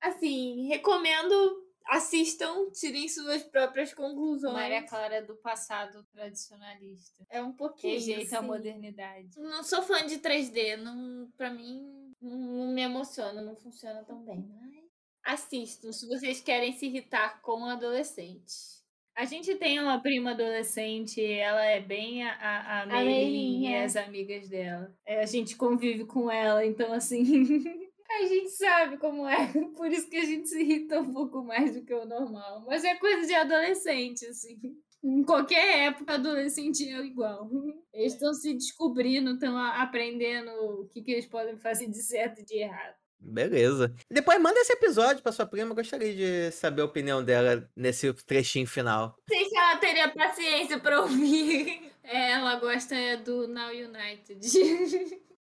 assim, recomendo. Assistam, tirem suas próprias conclusões. Maria Clara do passado tradicionalista. É um pouquinho. Rejeita a assim. modernidade. Não sou fã de 3D, não, pra mim não, me emociona, não funciona tão bem. Mas assistam se vocês querem se irritar com um adolescente. A gente tem uma prima adolescente, ela é bem a, a, a Meilin Meilin, e as amigas dela. É, a gente convive com ela, então assim. [LAUGHS] a gente sabe como é. [LAUGHS] Por isso que a gente se irrita um pouco mais do que o normal. Mas é coisa de adolescente, assim. Em qualquer época, adolescente é igual. [LAUGHS] Eles estão se descobrindo, estão aprendendo o que, que eles podem fazer de certo e de errado. Beleza. Depois manda esse episódio pra sua prima, eu gostaria de saber a opinião dela nesse trechinho final. Sei se ela teria paciência pra ouvir. É, [LAUGHS] ela gosta do Now United.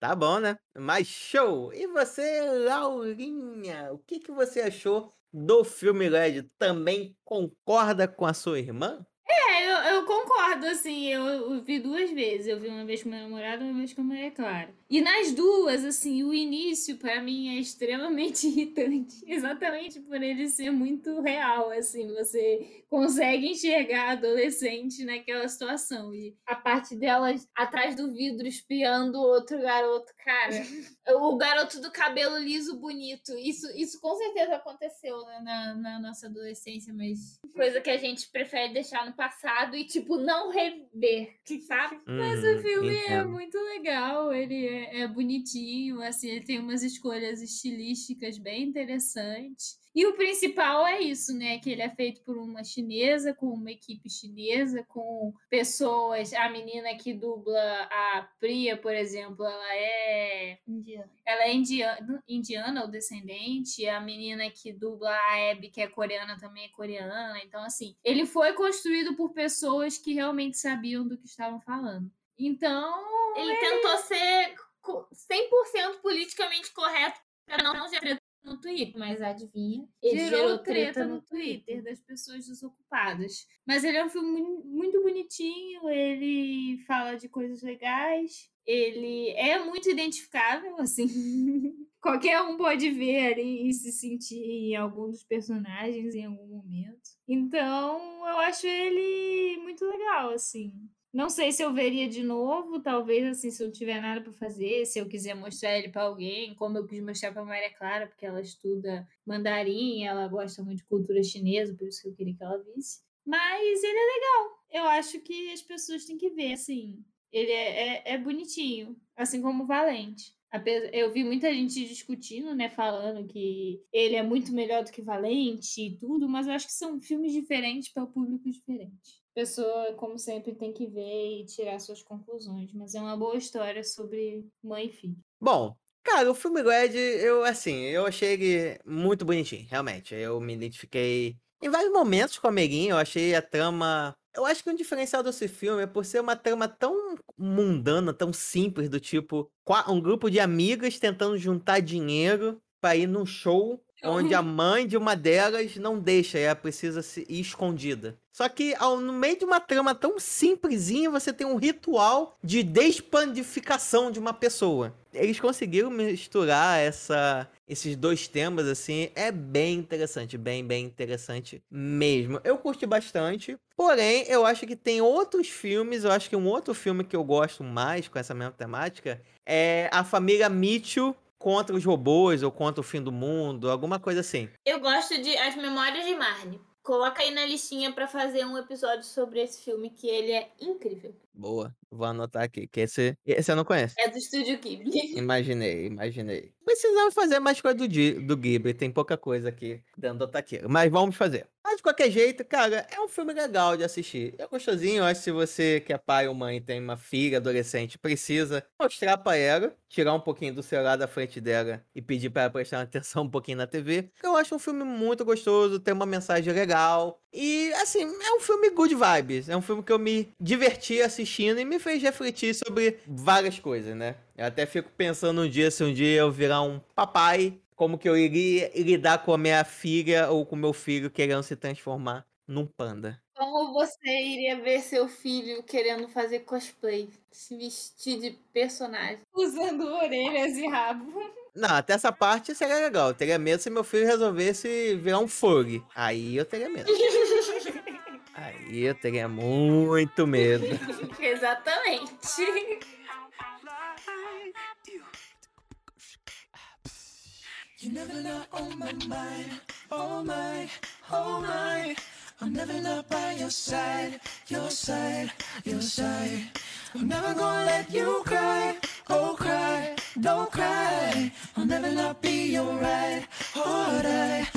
Tá bom, né? Mas show! E você, Laurinha, o que, que você achou do filme Red? Também concorda com a sua irmã? É, eu, eu concordo, assim, eu, eu vi duas vezes. Eu vi uma vez com meu namorado, uma vez com a Maria Clara. E nas duas, assim, o início, pra mim, é extremamente [LAUGHS] irritante. Exatamente por ele ser muito real, assim. Você consegue enxergar adolescente naquela situação. E A parte delas atrás do vidro espiando outro garoto, cara. [LAUGHS] o garoto do cabelo liso bonito. Isso, isso com certeza aconteceu né, na, na nossa adolescência, mas coisa que a gente prefere deixar no passado e, tipo, não rever, sabe? Mas Uhum, o filme é muito legal, ele é, é bonitinho, assim, ele tem umas escolhas estilísticas bem interessantes. E o principal é isso, né? Que ele é feito por uma chinesa, com uma equipe chinesa, com pessoas. A menina que dubla a Priya, por exemplo, ela é. Ela é indiana, indiana ou descendente. A menina que dubla a Abby, que é coreana, também é coreana. Então, assim, ele foi construído por pessoas que realmente sabiam do que estavam falando. Então, Ele tentou ser co- 100% politicamente correto pra não gerar no Twitter, mas adivinha? Ele gerou treta no Twitter das pessoas desocupadas. Mas ele é um filme mu- muito bonitinho, ele fala de coisas legais, ele é muito identificável, assim. [LAUGHS] Qualquer um pode ver ali e se sentir em algum dos personagens em algum momento. Então, eu acho ele muito legal, assim. Não sei se eu veria de novo, talvez assim, se eu tiver nada para fazer, se eu quiser mostrar ele para alguém, como eu quis mostrar para Maria Clara, porque ela estuda mandarim, ela gosta muito de cultura chinesa, por isso que eu queria que ela visse. Mas ele é legal. Eu acho que as pessoas têm que ver, assim. Ele é, é, é bonitinho, assim como o Valente. Eu vi muita gente discutindo, né, falando que ele é muito melhor do que Valente e tudo, mas eu acho que são filmes diferentes para o público diferente pessoa, como sempre, tem que ver e tirar suas conclusões. Mas é uma boa história sobre mãe e filho. Bom, cara, o filme Red, eu, assim, eu achei muito bonitinho, realmente. Eu me identifiquei em vários momentos com a Meguinha, eu achei a trama. Eu acho que um diferencial desse filme é por ser uma trama tão mundana, tão simples, do tipo, um grupo de amigas tentando juntar dinheiro pra ir num show onde a mãe de uma delas não deixa, ela precisa se ir escondida. Só que ao, no meio de uma trama tão simplesinha, você tem um ritual de despandificação de uma pessoa. Eles conseguiram misturar essa, esses dois temas, assim, é bem interessante, bem, bem interessante mesmo. Eu curti bastante, porém, eu acho que tem outros filmes, eu acho que um outro filme que eu gosto mais com essa mesma temática é A Família Mitchell, contra os robôs ou contra o fim do mundo, alguma coisa assim. Eu gosto de As Memórias de Marnie. Coloca aí na listinha pra fazer um episódio sobre esse filme, que ele é incrível. Boa, vou anotar aqui, que esse, esse eu não conheço. É do Estúdio Ghibli. Imaginei, imaginei. Precisamos fazer mais coisa do, do Ghibli, tem pouca coisa aqui dentro do taqueiro, mas vamos fazer. Mas de qualquer jeito, cara, é um filme legal de assistir. É gostosinho, acho que se você que é pai ou mãe tem uma filha adolescente, precisa mostrar pra ela, tirar um pouquinho do celular da frente dela e pedir pra ela prestar [LAUGHS] atenção um pouquinho na TV. Eu acho um filme muito gostoso, tem uma mensagem legal. E, assim, é um filme good vibes. É um filme que eu me diverti assistindo e me fez refletir sobre várias coisas, né? Eu até fico pensando um dia, se um dia eu virar um papai, como que eu iria lidar com a minha filha ou com meu filho querendo se transformar num panda. Como você iria ver seu filho querendo fazer cosplay? Se vestir de personagem? Usando orelhas e rabo. [LAUGHS] Não, até essa parte seria legal. Eu teria medo se meu filho resolvesse virar um Furg. Aí eu teria medo. Aí eu teria muito medo. [LAUGHS] Exatamente. You never on my mind, oh my, oh my. I'm never not by your side, your side, your side. I'm never gonna let you cry, oh cry, don't cry. I'll never not be your right, or die,